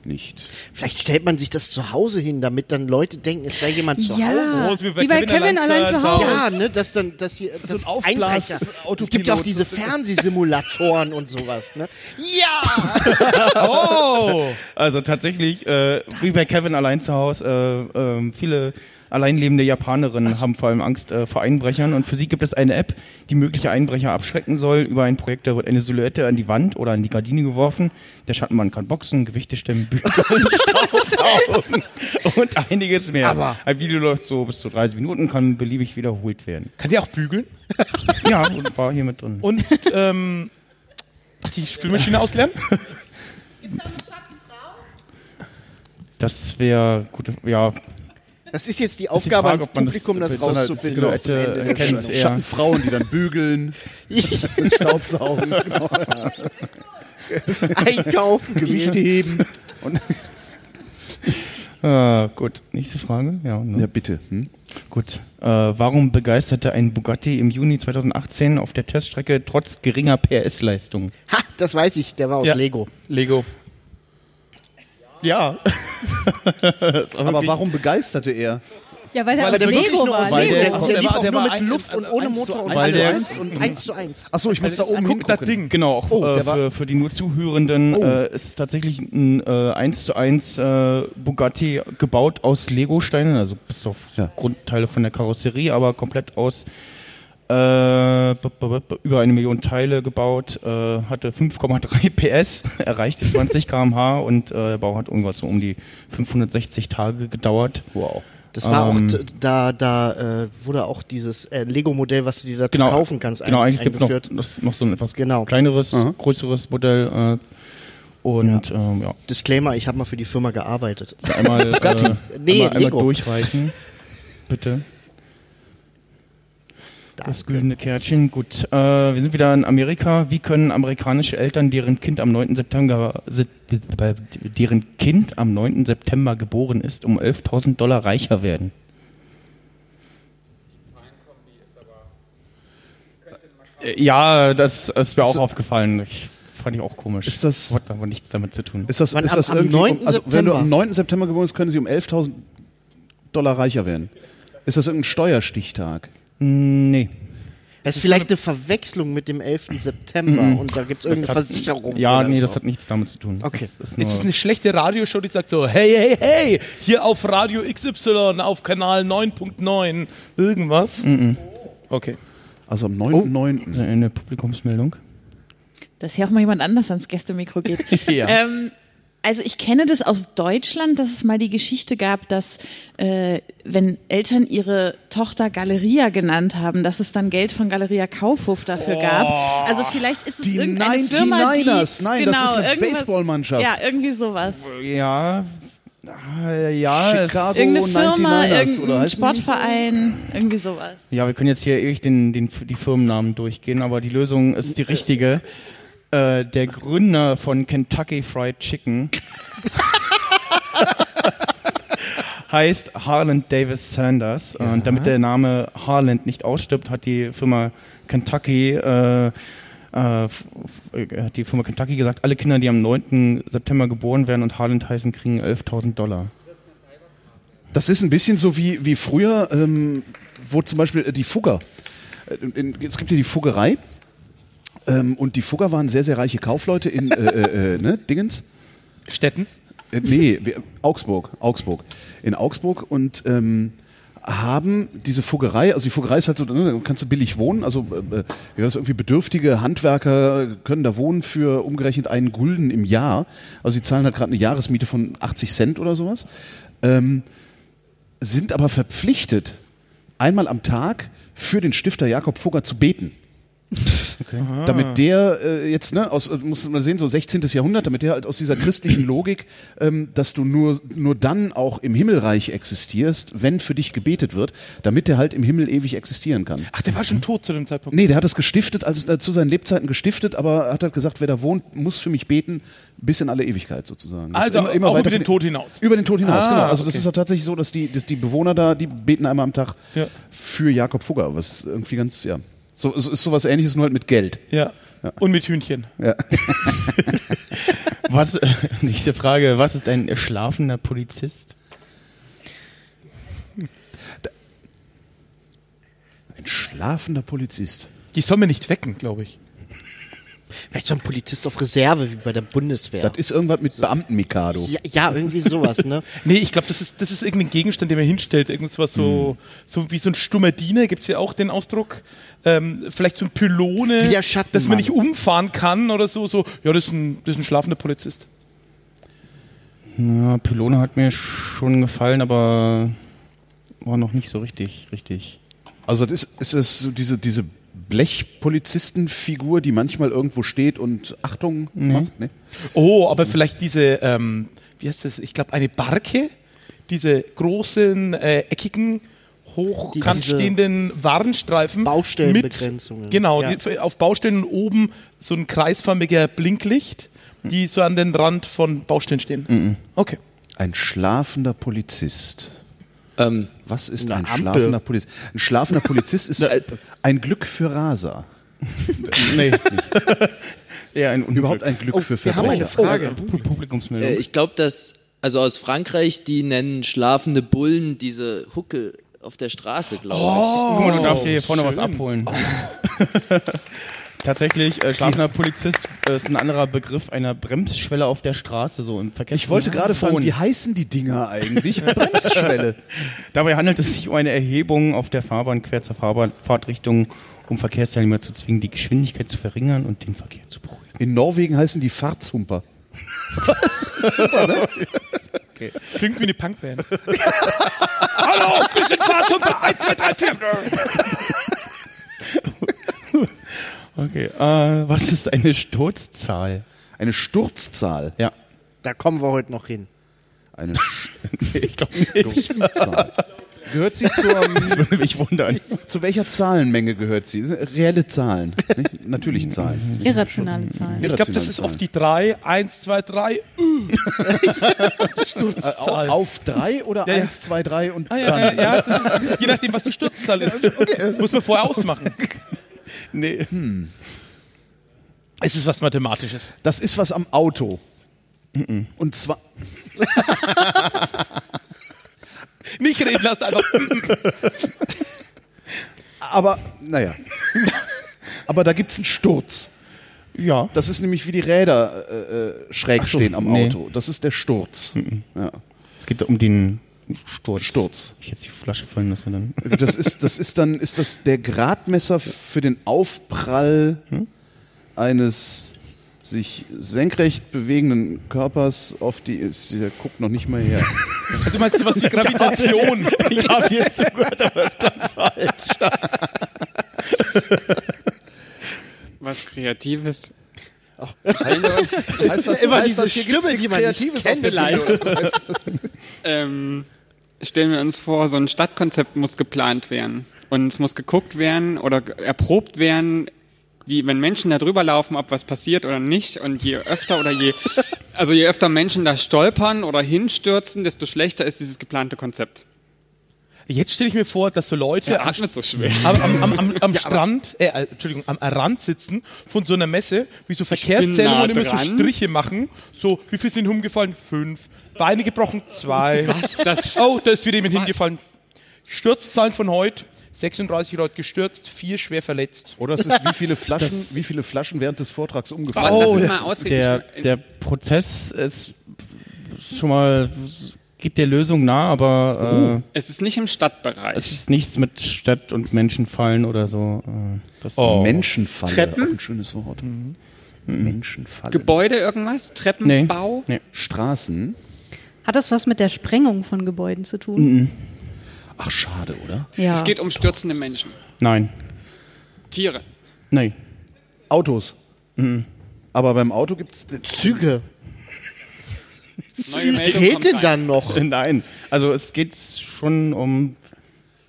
Nicht. Vielleicht stellt man sich das zu Hause hin, damit dann Leute denken, es wäre jemand zu Ja. Hause. Oh, ist Wie bei Kevin allein zu Hause. Ja, ne, dass dann, dass hier, das ein Einbrecher. Es gibt auch diese Fernsehsimulatoren und sowas, ne? Ja! Oh! Also tatsächlich, äh, wie bei Kevin allein zu Hause, äh, ähm, viele alleinlebende Japanerinnen haben vor allem Angst äh, vor Einbrechern und für sie gibt es eine App, die mögliche Einbrecher abschrecken soll. Über ein Projekt, da wird eine Silhouette an die Wand oder an die Gardine geworfen. Der Schattenmann kann boxen, Gewichte stemmen, bügeln, Staubsaugen und einiges mehr. Aber- Ein Video läuft so bis zu 30 Minuten, kann beliebig wiederholt werden. Kann die auch bügeln? Ja, und war hier mit drin. Und, ähm, ach, die Spülmaschine ausleeren? Das wäre gut, ja, Das ist jetzt die Aufgabe Frage, ans das Publikum, das, halt rauszufinden bis zum Silhouette Ende erkennt. Sendung. Ja. Schattenfrauen, die dann bügeln, Staubsaugen, genau. Einkaufen, Gewichte heben. Und, äh, gut, nächste Frage. Ja, ne? ja, bitte. Hm? Gut. Äh, warum begeisterte ein Bugatti im Juni 2018 auf der Teststrecke trotz geringer PS-Leistung? Ha, das weiß ich, der war aus Ja. Lego. Lego. Ja. Aber warum begeisterte er? Ja, weil der Weil aus der wirklich Lego nur war. aus Weil der- Der, also der war- auch der nur war mit ein- Luft und ohne zu Motor und eins. Weil der- eins und eins zu eins. Achso, ich muss da oben Guck, das. Ding. Genau, auch Oh, äh, der war- für, für die nur Zuhörenden Oh. äh, ist tatsächlich ein äh, 1 zu 1 äh, Bugatti gebaut aus Lego-Steinen, also bis auf Ja. Grundteile von der Karosserie, aber komplett aus äh, über eine Million Teile gebaut, äh, hatte 5,3 PS, erreichte 20 km/h und äh, der Bau hat irgendwas so um die 560 Tage gedauert. Wow. Das war Ähm, auch, da, da wurde auch dieses Lego-Modell, was du dir dazu Genau, kaufen kannst, genau, ein, eigentlich gibt es noch, eingeführt. das, noch so ein etwas Genau. kleineres, Aha. größeres Modell. Und ähm, ja, Disclaimer, ich habe mal für die Firma gearbeitet. einmal, äh. Nee, einmal, einmal Lego. durchreichen. Bitte. Das güldene Kärtchen. Gut, äh, wir sind wieder in Amerika. Wie können amerikanische Eltern, deren Kind am 9. September, se- deren Kind am 9. September geboren ist, um 11.000 Dollar reicher werden? Äh, Ja, das ist mir auch aufgefallen. Ich, fand ich auch komisch. Ist das- Hat aber nichts damit zu tun. Ist das, Wann, ist das am irgendwie, 9. um- also wenn du September? am 9. September geboren bist, können sie um 11.000 Dollar reicher werden. Ist das irgendein Steuerstichtag? Nee. Das ist vielleicht eine Verwechslung mit dem 11. September und da gibt es irgendeine hat- Versicherung. Ja, oder nee, so. das hat nichts damit zu tun. Okay. Das ist nur, Ist es eine schlechte Radioshow, die sagt so, hey, hey, hey, hier auf Radio XY, auf Kanal 9.9, irgendwas? Okay. Also am 9.9. eine Publikumsmeldung. Dass hier auch mal jemand anders ans Gästemikro geht. Ja. ähm, also ich kenne das aus Deutschland, dass es mal die Geschichte gab, dass äh, wenn Eltern ihre Tochter Galeria genannt haben, dass es dann Geld von Galeria Kaufhof dafür gab. Also vielleicht ist es Die irgendeine Firma, die 99ers. Nein, das ist eine irgendwas- Baseballmannschaft. Ja, irgendwie sowas. Ja, äh, ja, Chicago. Irgendeine Firma, 99ers, oder irgendein nicht so? Sportverein, irgendwie sowas. ja, wir können jetzt hier ewig den, den, die Firmennamen durchgehen, aber die Lösung ist die richtige. Äh, der Gründer von Kentucky Fried Chicken heißt Harland Davis Sanders. Und damit der Name Harland nicht ausstirbt, hat die Firma Kentucky äh, äh, f- hat die Firma Kentucky gesagt, alle Kinder, die am 9. September geboren werden und Harland heißen, kriegen 11.000 Dollar. Das ist ein bisschen so wie, wie früher, ähm, wo zum Beispiel äh, die Fugger. äh, es gibt ja die Fuggerei. Ähm, und die Fugger waren sehr, sehr reiche Kaufleute in äh, äh, äh, ne, Dingens. Städten? Äh, nee, wir- Augsburg, Augsburg. In Augsburg und ähm, haben diese Fuggerei, also die Fuggerei ist halt so, ne, da kannst du billig wohnen, also äh, wie das irgendwie bedürftige Handwerker können da wohnen für umgerechnet einen Gulden im Jahr. Also sie zahlen halt gerade eine Jahresmiete von 80 Cent oder sowas. Ähm, sind aber verpflichtet, einmal am Tag für den Stifter Jakob Fugger zu beten. Damit der äh, jetzt, ne, aus, muss man sehen, so 16. Jahrhundert, damit der halt aus dieser christlichen Logik, ähm, dass du nur, nur dann auch im Himmelreich existierst, wenn für dich gebetet wird, damit der halt im Himmel ewig existieren kann. Ach, der war schon tot zu dem Zeitpunkt. Nee, der hat es gestiftet, als äh, zu seinen Lebzeiten gestiftet, aber hat halt gesagt, wer da wohnt, muss für mich beten, bis in alle Ewigkeit sozusagen. Das Also auch über weiter den für Tod hinaus. Über den Tod hinaus, Ah, genau. Also das okay. ist auch tatsächlich so, dass die, dass die Bewohner da, die beten einmal am Tag Ja. für Jakob Fugger, was irgendwie ganz, ja. So, so ist sowas ähnliches, nur halt mit Geld. Ja. Und mit Hühnchen. Ja. Was, nächste Frage, was ist ein schlafender Polizist? Ein schlafender Polizist. Die soll mir nicht wecken, glaube ich. Vielleicht so ein Polizist auf Reserve wie bei der Bundeswehr. Das ist irgendwas mit Beamten-Mikado. ja, ja, irgendwie sowas, ne? Nee, ich glaube, das ist, das ist irgendein Gegenstand, den man hinstellt. Irgendwas so, so wie so ein stummer Diener, gibt es ja auch den Ausdruck. Ähm, vielleicht so ein Pylone, dass man nicht umfahren kann oder so. so. Ja, das ist ein, das ist ein schlafender Polizist. Ja, Pylone hat mir schon gefallen, aber war noch nicht so richtig, richtig. Also das ist, ist es so diese, diese Blechpolizistenfigur, die manchmal irgendwo steht und Achtung macht? Ne? Oh, aber vielleicht diese, ähm, wie heißt das? Ich glaube, eine Barke, diese großen, äh, eckigen, hochkant stehenden Warnstreifen. Baustellenbegrenzungen. Mit, genau, Ja. die, auf Baustellen oben so ein kreisförmiger Blinklicht, die so an den Rand von Baustellen stehen. Okay. Ein schlafender Polizist. Ähm, Was ist ein Ampel. schlafender Polizist? Ein schlafender Polizist ist äh, ein Glück für Raser. nee, nicht. Eher ein Überhaupt ein Glück Oh, für wir haben eine Verbrecher. Frage. Pu- Publikumsmeldung. äh, ich glaube, dass, also aus Frankreich, die nennen schlafende Bullen diese Hucke auf der Straße, glaube Guck mal, du darfst hier vorne was abholen. Tatsächlich, äh, schlafender Polizist äh, ist ein anderer Begriff einer Bremsschwelle auf der Straße, so im Verkehr. Ich wollte gerade fragen, wie heißen die Dinger eigentlich? Bremsschwelle. Dabei handelt es sich um eine Erhebung auf der Fahrbahn quer zur Fahrbahn, Fahrtrichtung, um Verkehrsteilnehmer zu zwingen, die Geschwindigkeit zu verringern und den Verkehr zu beruhigen. In Norwegen heißen die Fahrtshumper. Klingt wie eine Punkband. Hallo, bisschen Fahrtumper, 1, 2, 3, 4. Okay, äh, was ist eine Sturzzahl? Eine Sturzzahl. Ja. Da kommen wir heute noch hin. Eine Ich glaube nicht. Sturzzahl. Gehört sie zur, Das würde mich wundern. zu welcher Zahlenmenge gehört sie? Reelle Zahlen, nicht? natürliche Zahlen. Irrationale Zahlen. Ich glaube, das ist auf die 3, 1, 2, 3. Sturzzahl. Äh, Auf drei oder Ja, ja. eins, zwei, drei und Ah, ja, ja, ja, das ist, je nachdem, was die Sturzzahl ist. Muss man vorher ausmachen. Nee. Es ist was Mathematisches. Das ist was am Auto. Und zwar, Nicht reden lassen, einfach. aber, naja. Aber da gibt es einen Sturz. Ja. Das ist nämlich wie die Räder äh, äh, schräg so, stehen am nee. Auto. Das ist der Sturz. Ja. Es geht um den Sturz. Sturz. Ich jetzt die Flasche fallen lassen dann. Das ist, das ist dann, ist das der Gradmesser für den Aufprall eines sich senkrecht bewegenden Körpers auf die, der guckt noch nicht mal her. Also, du meinst sowas wie Gravitation. Ich habe jetzt zugehört, aber es klang falsch. Was Kreatives. Heißt das, Immer heißt diese das, Stimme, die man nicht Kreatives kennt, auf der leise. Bühne? Ähm, stellen wir uns vor, so ein Stadtkonzept muss geplant werden. Und es muss geguckt werden oder erprobt werden, wie wenn Menschen da drüber laufen, ob was passiert oder nicht. Und je öfter oder je, also je öfter Menschen da stolpern oder hinstürzen, desto schlechter ist dieses geplante Konzept. Jetzt stelle ich mir vor, dass so Leute Der am, atmet so schwer. am, am, am, am, am Strand, äh, äh, Entschuldigung, am Rand sitzen von so einer Messe, wie so Verkehrszählungen nah und immer so. Striche machen. So, wie viel sind umgefallen? Fünf. Beine gebrochen? Zwei. Was? Das- oh, da ist wieder jemand hingefallen. Sturzzahlen von heute. 36 Leute gestürzt, vier schwer verletzt. Oder es ist wie viele Flaschen, wie viele Flaschen während des Vortrags umgefallen das Oh, ja. Der, der Prozess ist schon mal, geht der Lösung nah, aber äh, es ist nicht im Stadtbereich. es ist nichts mit Stadt- und Menschenfallen oder so. Äh, das Oh. Menschenfalle. Treppen? Auch ein schönes Wort. Menschenfalle. Gebäude irgendwas? Nee. Treppenbau? nee. Straßen. Hat das was mit der Sprengung von Gebäuden zu tun? Ach, schade, oder? Ja. Es geht um stürzende Menschen. Nein. Tiere. Nein. Autos. Aber beim Auto gibt es. Züge. Was fehlt denn dann noch? Nein. Also es geht schon um.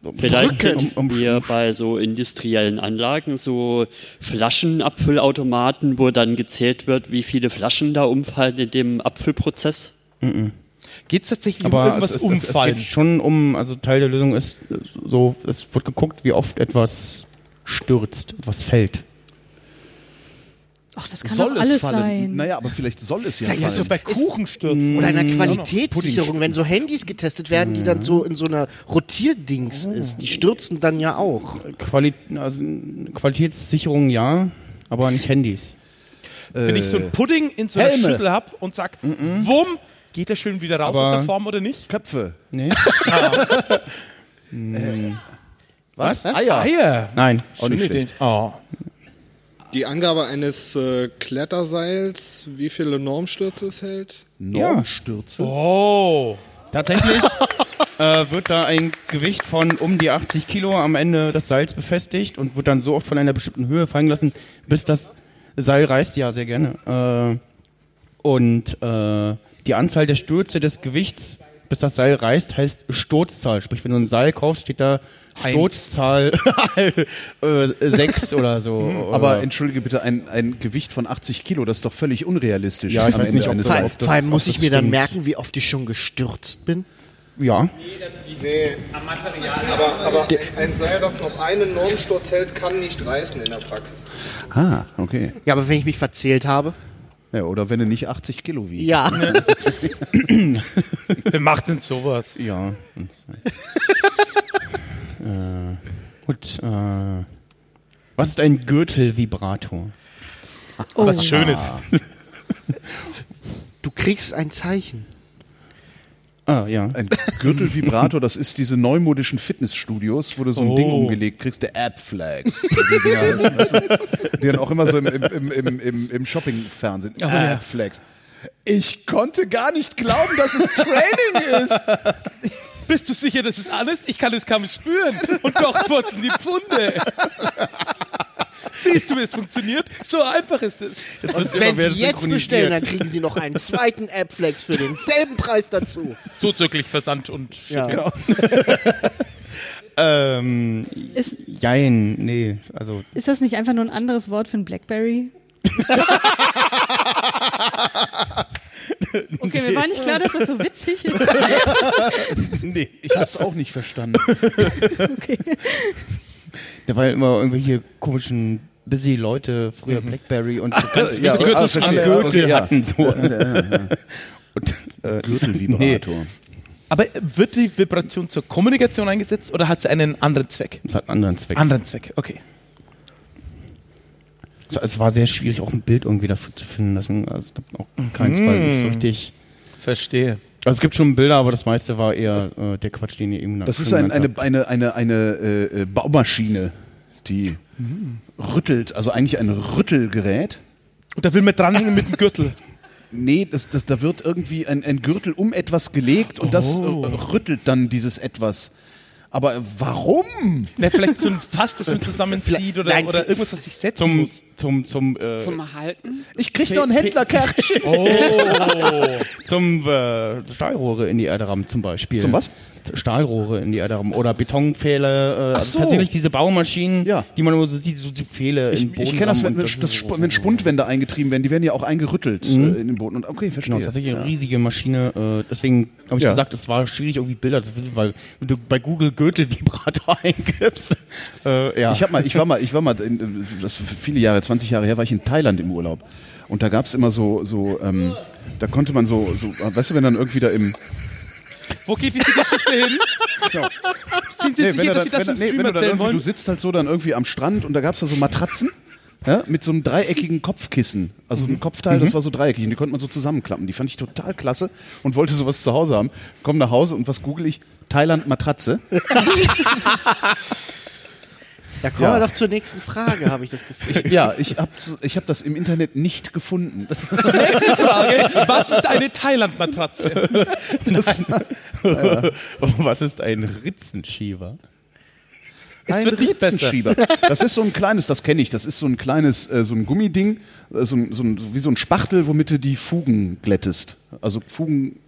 um Vielleicht sind um, um wir bei so industriellen Anlagen so Flaschenabfüllautomaten, wo dann gezählt wird, wie viele Flaschen da umfallen in dem Abfüllprozess. Geht es tatsächlich aber um irgendwas es, es, es, es umfallen? geht schon um, also Teil der Lösung ist äh, so, es wird geguckt, wie oft etwas stürzt, etwas fällt. Ach, das kann Soll doch es alles fallen? sein. Naja, aber vielleicht soll es ja Vielleicht ist fallen. es bei Kuchen stürzen. Oder einer Mm, Qualitätssicherung, wenn so Handys getestet werden, die dann so in so einer Rotierdings ist. Die stürzen dann ja auch. Quali also, Qualitätssicherung ja, aber nicht Handys. Wenn ich so einen Pudding in so einer Helme. Schüssel habe und sag, wumm, geht der schön wieder raus Aber- aus der Form oder nicht? Köpfe. Nee? Was? Was? Eier. Eier. Nein. Auch nicht schlecht. Oh. Die Angabe eines äh, Kletterseils, wie viele Normstürze es hält. Normstürze. oh. Tatsächlich äh, wird da ein Gewicht von um die 80 Kilo am Ende des Seils befestigt und wird dann so oft von einer bestimmten Höhe fallen gelassen, bis das Seil reißt, ja, sehr gerne. Äh, und äh, die Anzahl der Stürze des Gewichts, bis das Seil reißt, heißt Sturzzahl. Sprich, wenn du ein Seil kaufst, steht da Eins. Sturzzahl äh, 6 oder so. Aber Oder- entschuldige bitte, ein, ein Gewicht von 80 Kilo, das ist doch völlig unrealistisch. Ja, ich am weiß Ende nicht, ob eines das- Vor, Seils. vor allem muss ich das mir dann merken, wie oft ich schon gestürzt bin. ja. Nee. Aber, aber ein Seil, das noch einen Normsturz hält, kann nicht reißen in der Praxis. Ah, okay. Ja, aber wenn ich mich verzählt habe. Ja, oder wenn du nicht 80 Kilo wiegst. Ja. Wer macht denn sowas? Ja. äh, gut. Äh, was ist ein Gürtelvibrator? Oh. Was Schönes. Du kriegst ein Zeichen. Ah, ja. Ein Gürtelvibrator, das ist diese neumodischen Fitnessstudios, wo du so ein Oh. Ding umgelegt kriegst, der Adflags. Die dann auch immer so im, im, im, im, im, Shopping-Fernsehen. Oh, ja. Adflags. Ich konnte gar nicht glauben, dass es Training ist. Bist du sicher, das ist alles? Ich kann es kaum spüren. Und doch putzen die Pfunde. Siehst du, wie es funktioniert? So einfach ist es. Und wenn Sie jetzt bestellen, dann kriegen Sie noch einen zweiten Appflex für denselben Preis dazu. Zuzüglich Versand und Ja. Ähm, Ist, jein, nee, also ist das nicht einfach nur ein anderes Wort für ein Blackberry? Okay, mir war nicht klar, dass das so witzig ist. Nee, ich hab's auch nicht verstanden. Okay. Da waren immer irgendwelche komischen busy Leute, früher Blackberry und so ganz Ja, ah, am verstehe. Gürtel Okay, ja. hatten. So. Und, äh, Gürtelvibrator. Aber wird die Vibration zur Kommunikation eingesetzt oder hat sie einen anderen Zweck? das hat einen anderen Zweck. Anderen Zweck, okay. Es- Es war sehr schwierig, auch ein Bild irgendwie dafür zu finden. Deswegen, also, es auch keins, weil nicht so richtig. Verstehe. Also es gibt schon Bilder, aber das meiste war eher äh, der Quatsch, den ihr eben Das schon ist ein, eine, habt. eine, eine, eine äh, äh, Baumaschine, die rüttelt, also eigentlich ein Rüttelgerät. Und da will man dranhängen mit dem Gürtel. Nee, das, das, da wird irgendwie ein, ein Gürtel um etwas gelegt und das äh, rüttelt dann dieses etwas. Aber warum? Na, vielleicht so ein Fass, das man zusammenzieht oder, Nein, oder irgendwas, was sich setzen zum, muss. zum, zum, äh, Zum Halten? Ich krieg noch ein Händlerkärtchen. zum äh, Stahlrohre in die Erde rammen zum Beispiel. Zum was? Stahlrohre in die Erde rammen oder Betonpfähle. Äh, also so. tatsächlich diese Baumaschinen, Ja. die man immer so sieht, so die Pfähle Ich, in den Boden ich kenne das, wenn, und das, Sp- wenn Spundwände eingetrieben werden, die werden ja auch eingerüttelt äh, in den Boden. Und okay, verstehe. Genau, tatsächlich eine riesige Maschine. Äh, deswegen habe ich Ja. gesagt, es war schwierig, irgendwie Bilder zu finden, weil wenn du bei Google Gürtelvibrator eingibst, äh, ja. Ich hab mal, ich war mal, ich war mal, in, das viele Jahre, 20 Jahre her, war ich in Thailand im Urlaub. Und da gab es immer so, so, ähm, da konnte man so, so, weißt du, wenn dann irgendwie da im, Wo geht diese Geschichte hin? Sind Sie Nee, sicher, er dass Sie das wenn, im nee, Stream er erzählen wollen? du sitzt halt so dann irgendwie am Strand und da gab es da so Matratzen ja, mit so einem dreieckigen Kopfkissen. Also Mhm. ein Kopfteil, das war so dreieckig und die konnte man so zusammenklappen. Die fand ich total klasse und wollte sowas zu Hause haben. Komm nach Hause und was google ich? Thailand Matratze. Da kommen Ja. wir doch zur nächsten Frage, habe ich das Gefühl. Ich, ja, ich habe ich hab das im Internet nicht gefunden. Das, Nächste Frage. Was ist eine Thailand-Matratze? das, Was ist ein Ritzenschieber? ein. Ritzenschieber. Das ist so ein kleines, das kenne ich, das ist so ein kleines, äh, so ein Gummiding, äh, so, ein, so ein, so wie so ein Spachtel, womit du die Fugen glättest. Also Fugen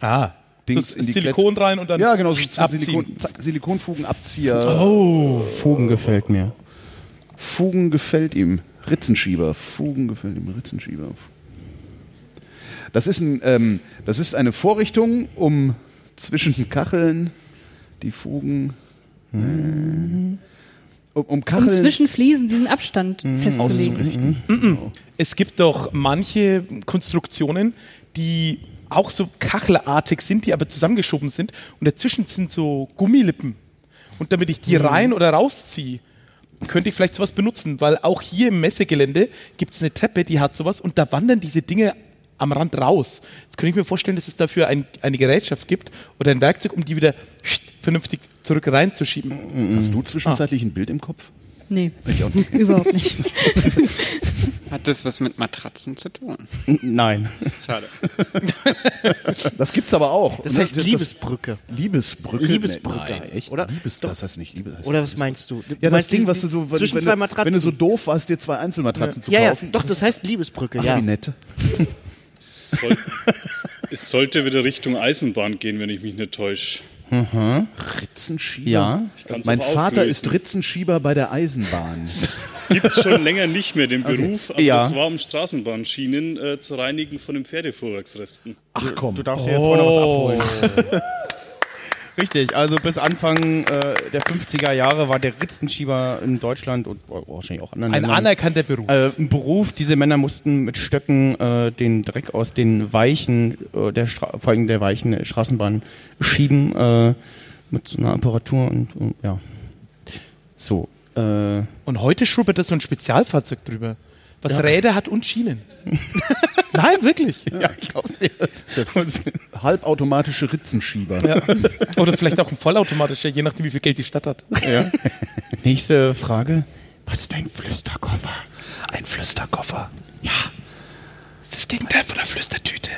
Ah. Dings so in die Silikon Klett- rein und dann Ja, genau, so zum abziehen. Silikon, zack, Silikonfugenabzieher. Fugen gefällt mir. Fugen gefällt ihm. Ritzenschieber. Fugen gefällt ihm. Ritzenschieber. Das ist, ein, ähm, das ist eine Vorrichtung, um zwischen den Kacheln die Fugen. äh, Um, um Um Kacheln. zwischen Fliesen diesen Abstand festzulegen. auszurichten. Es gibt doch manche Konstruktionen, die auch so kachelartig sind, die aber zusammengeschoben sind und dazwischen sind so Gummilippen. Und damit ich die rein oder rausziehe, könnte ich vielleicht sowas benutzen, weil auch hier im Messegelände gibt es eine Treppe, die hat sowas und da wandern diese Dinge am Rand raus. Jetzt könnte ich mir vorstellen, dass es dafür ein, eine Gerätschaft gibt oder ein Werkzeug, um die wieder vernünftig zurück reinzuschieben. Hast du zwischenzeitlich ein Bild im Kopf? Nee, Ich auch nicht. überhaupt nicht. Hat das was mit Matratzen zu tun? Nein. Schade. Das gibt's aber auch. Das heißt Das- Liebesbrücke. Liebesbrücke? Liebesbrücke, Nein, echt? oder? Liebes, das heißt nicht Liebes. heißt Oder was meinst du? Du Ja, das meinst Ding, diesen- was du so, wenn, zwischen wenn, zwei du- Matratzen. wenn du so doof warst, dir zwei Einzelmatratzen zu ja, ja, kaufen. doch, das heißt Liebesbrücke, Ach, ja. wie nett. Soll, es sollte wieder Richtung Eisenbahn gehen, wenn ich mich nicht täusche. Ritzenschieber? Ja. Mein Vater auflösen. ist Ritzenschieber bei der Eisenbahn. Gibt es schon länger nicht mehr den Beruf, aber Ja. das war um Straßenbahnschienen äh, zu reinigen von den Pferdefuhrwerksresten. Ach komm. Du darfst ja vorne was abholen. Richtig, also bis Anfang äh, der 50er Jahre war der Ritzenschieber in Deutschland und oh, wahrscheinlich auch anderen Ein Ländern anerkannter Beruf. äh, ein Beruf. Diese Männer mussten mit Stöcken äh, den Dreck aus den Weichen, äh, der Stra vor allem der Weichen Straßenbahn schieben äh, mit so einer Apparatur und, und ja. So. Äh, Und heute schrubbert das so ein Spezialfahrzeug drüber, was Räder hat und Schienen. Nein, wirklich. ja, ich glaub's dir. Halbautomatische Ritzenschieber. Ja. Oder vielleicht auch ein vollautomatischer, je nachdem, wie viel Geld die Stadt hat. Ja. Nächste Frage. Was ist ein Flüsterkoffer? Ein Flüsterkoffer. Das ist das Gegenteil von der Flüstertüte.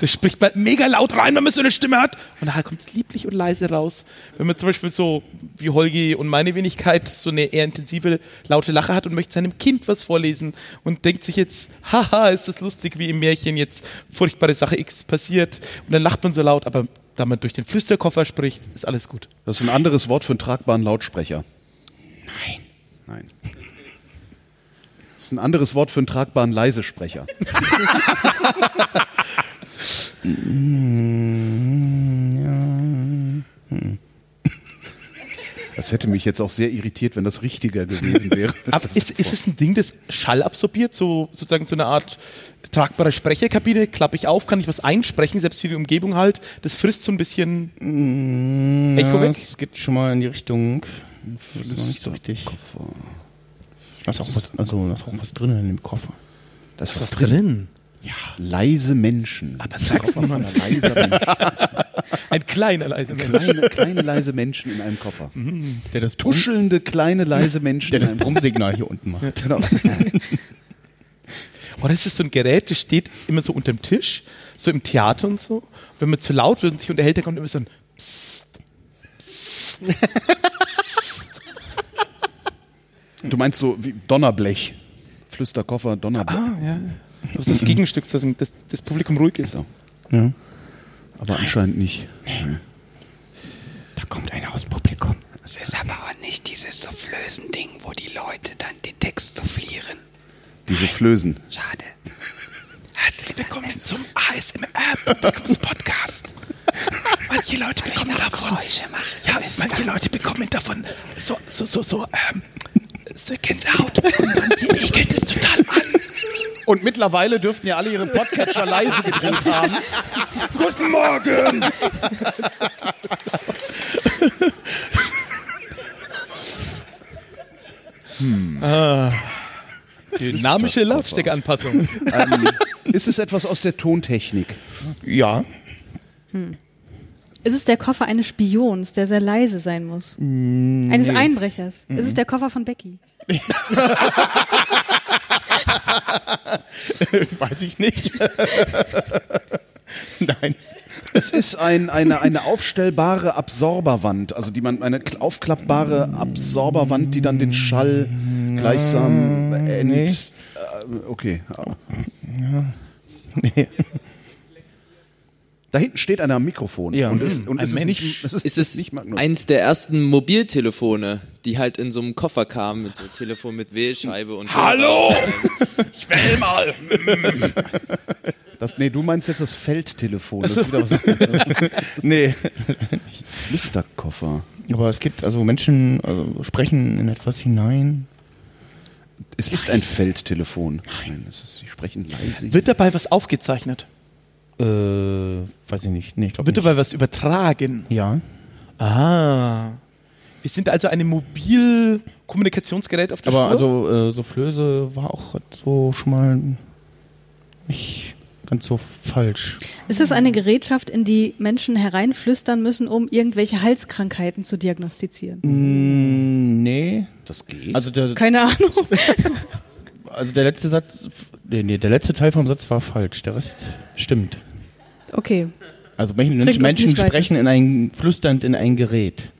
Das spricht man mega laut rein, wenn man so eine Stimme hat. Und nachher kommt es lieblich und leise raus. Wenn man zum Beispiel so wie Holgi und meine Wenigkeit so eine eher intensive, laute Lache hat und möchte seinem Kind was vorlesen und denkt sich jetzt, haha, ist das lustig, wie im Märchen jetzt furchtbare Sache X passiert. Und dann lacht man so laut, aber da man durch den Flüsterkoffer spricht, ist alles gut. Das ist ein anderes Wort für einen tragbaren Lautsprecher. Nein. Nein. Das ist ein anderes Wort für einen tragbaren Leisesprecher. Das hätte mich jetzt auch sehr irritiert, wenn das richtiger gewesen wäre. Aber ist, ist es ein Ding, das Schall absorbiert? So, sozusagen so eine Art tragbare Sprecherkabine? Klappe ich auf, kann ich was einsprechen, selbst für die Umgebung halt? Das frisst so ein bisschen Echo ja, weg? Es geht schon mal in die Richtung. Das ist noch nicht so richtig. Da ist auch was, also, da ist auch was drin in dem Koffer. Das ist was drin. Ja. Leise Menschen. Aber Koffer niemand. voller leiser Menschen. Ein kleiner leise Mensch. Kleine, kleine leise Menschen in einem Koffer. Der das, Tuschelnde kleine leise Menschen der das Brummsignal hier unten macht. Genau. Oder ist es so ein Gerät, das steht immer so unterm Tisch, so im Theater und so. Wenn man zu laut wird und sich unterhält, dann kommt immer so ein Psst. Du meinst so wie Donnerblech. Flüsterkoffer, Donnerblech. Ah, ja. Das ist das Gegenstück, so, dass das Publikum ruhig ist. So. Ja. Aber anscheinend nicht. Da kommt einer aus Publikum. Es ist aber auch nicht dieses Soufflösen-Ding, wo die Leute dann den Text soufflieren. Diese Flößen. Schade. Herzlich willkommen zum ASMR-Publikums-Podcast. Manche Leute bekommen davon. Geräusche machen. Ja, manche Leute bekommen davon so, so, so, so, ähm, so Gänsehaut. Und manche ekelt es total an. Und mittlerweile dürften ja alle ihre Podcatcher leise gedreht haben. Guten Morgen! Ah. Dynamische Lautstärkeanpassung. ähm, ist es etwas aus der Tontechnik? Ja. Hm. Ist es der Koffer eines Spions, der sehr leise sein muss? Mm, Eines nee. Einbrechers? Mhm. Ist es der Koffer von Becky? Weiß ich nicht. Nein. Es ist ein, eine, eine aufstellbare Absorberwand, also die man eine kl- aufklappbare Absorberwand, die dann den Schall gleichsam ent. nee. Äh, okay. Ja. Nee. Da hinten steht einer am Mikrofon. Ja. Und, es, Hm, und ein es ist Mensch. nicht, es ist, Ist es nicht Magnus. eins der ersten Mobiltelefone, die halt in so einem Koffer kamen, mit so einem Telefon mit Wählscheibe und Hallo! Ich wähl mal! Das, nee, du meinst jetzt das Feldtelefon. Das ist wieder was. Nee. Flüsterkoffer. Aber es gibt also Menschen, also sprechen in etwas hinein. Es ist ein Feldtelefon. Nein, es ist, sie sprechen leise. Wird dabei was aufgezeichnet? Äh, weiß ich nicht. Nee, ich Wird nicht. dabei was übertragen? Ja. Ah. Wir sind also ein Mobilkommunikationsgerät auf der Aber Spur? also äh, so Flöße war auch so schon mal nicht ganz so falsch. Ist es eine Gerätschaft, in die Menschen hereinflüstern müssen, um irgendwelche Halskrankheiten zu diagnostizieren? Mm, nee. Das geht. Also der, Keine Ahnung. also der letzte Satz, nee, nee, der letzte Teil vom Satz war falsch. Der Rest stimmt. Okay. Also Menschen, Menschen sprechen in ein flüsternd in ein Gerät.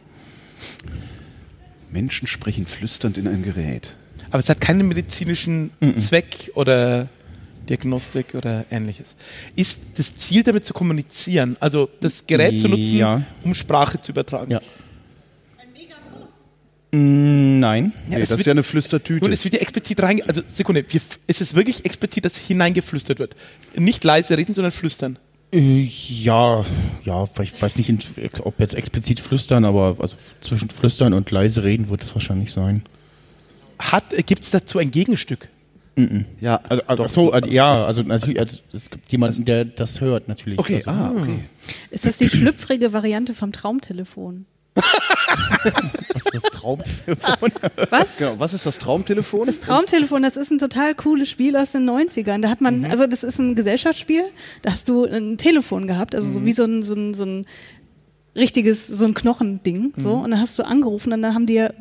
Menschen sprechen flüsternd in ein Gerät. Aber es hat keinen medizinischen Zweck oder Diagnostik oder ähnliches. Ist das Ziel damit zu kommunizieren, also das Gerät zu nutzen, Ja. um Sprache zu übertragen? Ja. Mm, nein. Ja, Nee, das ist ja eine Flüstertüte. Nun, es wird ja explizit rein, also Sekunde, wir, es ist wirklich explizit, dass hineingeflüstert wird. Nicht leise reden, sondern flüstern. Äh, ja, ja, ich weiß nicht, ob jetzt explizit flüstern, aber also zwischen flüstern und leise reden wird es wahrscheinlich sein. Hat, Gibt es dazu ein Gegenstück? Ja, Also, also ach so, also, ja, also natürlich, also, es gibt jemanden, der das hört natürlich. Okay, also, ah, okay. Ist das die schlüpfrige Variante vom Traumtelefon? Was ist das Traumtelefon? Was? Genau, was ist das Traumtelefon? Das Traumtelefon, das ist ein total cooles Spiel aus den 90ern. Da hat man, also das ist ein Gesellschaftsspiel, da hast du ein Telefon gehabt, also so wie so ein, so ein, so ein richtiges, so ein Knochending, so, und dann hast du angerufen und dann haben dir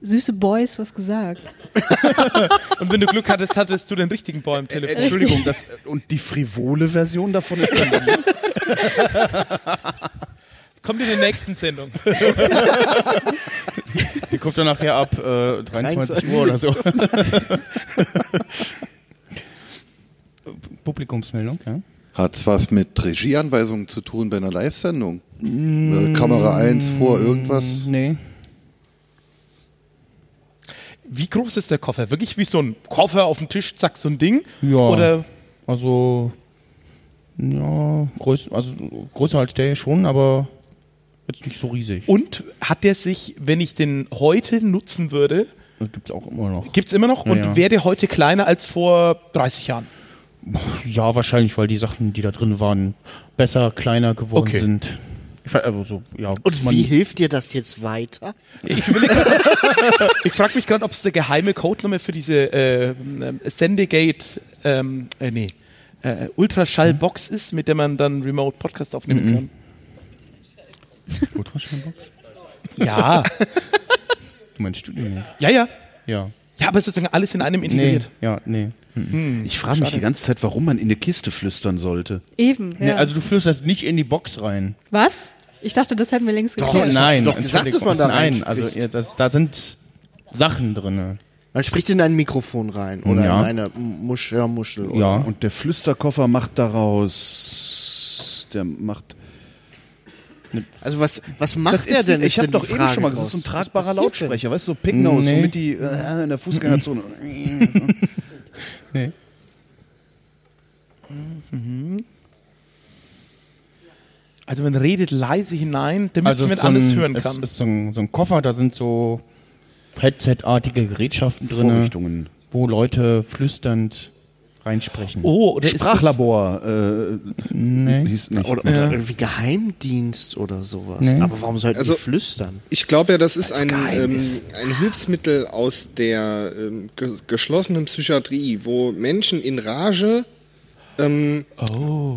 süße Boys was gesagt. Und wenn du Glück hattest, hattest du den richtigen Boy am Telefon. Entschuldigung, das, und die frivole Version davon ist dann. Kommt in der nächsten Sendung. Die kommt dann nachher ab äh, 23 Uhr oder so. Publikumsmeldung, ja. Hat's was mit Regieanweisungen zu tun bei einer Live-Sendung? Äh, Kamera 1 vor irgendwas? Nee. Wie groß ist der Koffer? Wirklich wie so ein Koffer auf dem Tisch, zack, so ein Ding? Ja. Oder Also, ja, größ, also größer als der schon, aber jetzt nicht so riesig. Und hat der sich, wenn ich den heute nutzen würde, Gibt es auch immer noch. gibt es immer noch Ja, und ja. wäre der heute kleiner als vor 30 Jahren? Ja, wahrscheinlich, weil die Sachen, die da drin waren, besser, kleiner geworden Okay. sind. Also so, ja, Und wie hilft dir das jetzt weiter? Ich, ich frage mich gerade, ob es der geheime Codename für diese äh, ähm, Sendegate, ähm, äh, nee, äh, Ultraschallbox ist, mit der man dann Remote Podcast aufnehmen Mhm. kann. Ultraschallbox? Ja, Du meinst Studium? ja, ja. Ja. Ja, aber sozusagen alles in einem Nee, integriert. ja, nee. Mhm. Ich frage mich die ganze Zeit, warum man in eine Kiste flüstern sollte. Eben. nee. Ja. Also du flüsterst nicht in die Box rein. was? Ich dachte, das hätten wir längst Doch, geklärt. das Nein, doch gesagt, Entschuldigung. dass man da Nein, also ja, das, da sind Sachen drin. Man spricht in ein Mikrofon rein oder Ja. in eine Musch Hörmuschel. Oder Ja. Und der Flüsterkoffer macht daraus. Der macht. Also was, was macht er denn? ich habe doch eben schon mal gesagt, das ist so ein tragbarer? Lautsprecher, weißt du, so Picknose, Nee. so mit die äh, in der Fußgängerzone. Nee. Also man redet leise hinein, damit Also man so alles ein, hören es kann. ist so ein, so ein Koffer, da sind so Headset-artige Gerätschaften drin, Vorrichtungen. wo Leute flüsternd reinsprechen. Oh, oder ist Sprachlabor äh, Nee. hieß nicht. Oder das irgendwie Geheimdienst oder sowas. Nee. Aber warum sollten Also- die flüstern? Ich glaube ja, das ist ein, ähm, ein Hilfsmittel aus der ähm, ge geschlossenen Psychiatrie, wo Menschen in Rage ähm,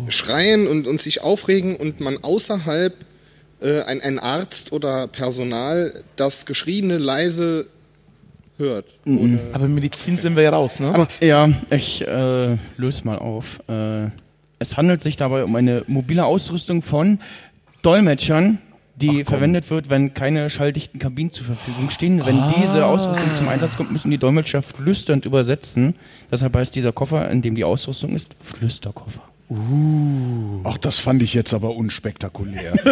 schreien und, und sich aufregen und man außerhalb äh, ein, ein Arzt oder Personal das Geschriebene leise hört. Ohne Aber Medizin sind wir ja raus, ne? Aber ja, ich äh, löse mal auf. Äh, es handelt sich dabei um eine mobile Ausrüstung von Dolmetschern, die verwendet wird, wenn keine schalldichten Kabinen zur Verfügung stehen. Wenn diese Ausrüstung zum Einsatz kommt, müssen die Dolmetscher flüsternd übersetzen. Deshalb heißt dieser Koffer, in dem die Ausrüstung ist, Flüsterkoffer. Ach, das fand ich jetzt aber unspektakulär.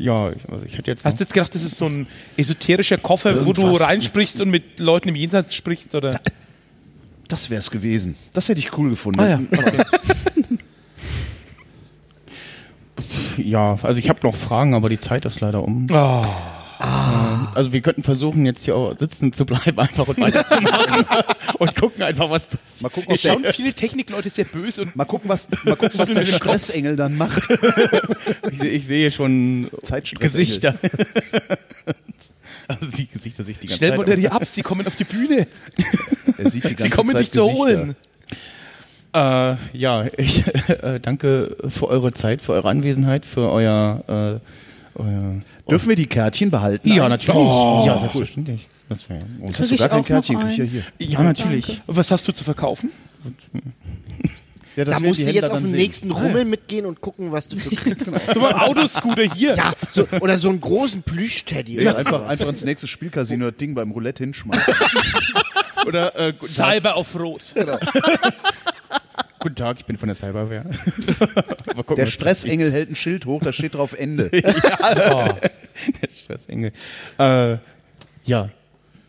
Ja, ich- also ich hätte jetzt. Hast du jetzt gedacht, das ist so ein esoterischer Koffer, wo du reinsprichst und mit Leuten im Jenseits sprichst? Oder? Das wär's gewesen. Das hätte ich cool gefunden. Ah, ja. Ja, also ich habe noch Fragen, aber die Zeit ist leider um. Oh. Also wir könnten versuchen, jetzt hier auch sitzen zu bleiben einfach und weiterzumachen und gucken einfach, was passiert. Mal gucken, Es schauen der, viele Technikleute sehr böse und mal gucken, was, mal gucken, was der Stressengel dann macht. Ich, ich sehe schon. Gesichter. also die Gesichter sich die ganze schnell Zeit. moderier ab, sie kommen auf die Bühne. Er sieht die ganze Sie kommen Zeit dich zu Gesichter. holen. Äh, ja, ich äh, danke für eure Zeit, für eure Anwesenheit, für euer. Äh, euer Dürfen wir die Kärtchen behalten? ja, eigentlich? natürlich. Oh, ja, cool. selbstverständlich. Das wäre. Hast du gar kein Kärtchen? Krieg ja hier. Ja, natürlich. Und was hast du zu verkaufen? Ja, das Da musst du jetzt auf den nächsten Rummel mitgehen und gucken, was du für kriegst. So ein Autoscooter hier. ja, so, oder so einen großen Plüschteddy. Ja, oder einfach, einfach ins nächste Spielcasino das Ding beim Roulette hinschmeißen. Oder äh, Cyber auf Rot. guten Tag, ich bin von der Cyberware. Mal gucken, Der Stressengel hält ein Schild hoch, da steht drauf Ende. Der Stressengel. Äh, ja.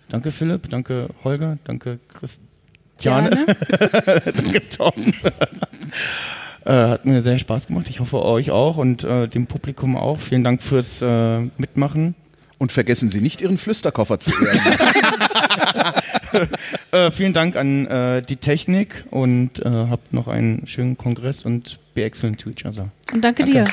Danke Philipp, danke Holger, danke Christiane. Danke Tom. äh, hat mir sehr Spaß gemacht. Ich hoffe euch auch und äh, dem Publikum auch. Vielen Dank fürs äh, Mitmachen. Und vergessen Sie nicht, Ihren Flüsterkoffer zu ehren. Äh, vielen Dank an äh, die Technik und äh, habt noch einen schönen Kongress und be excellent to each other. Und danke dir.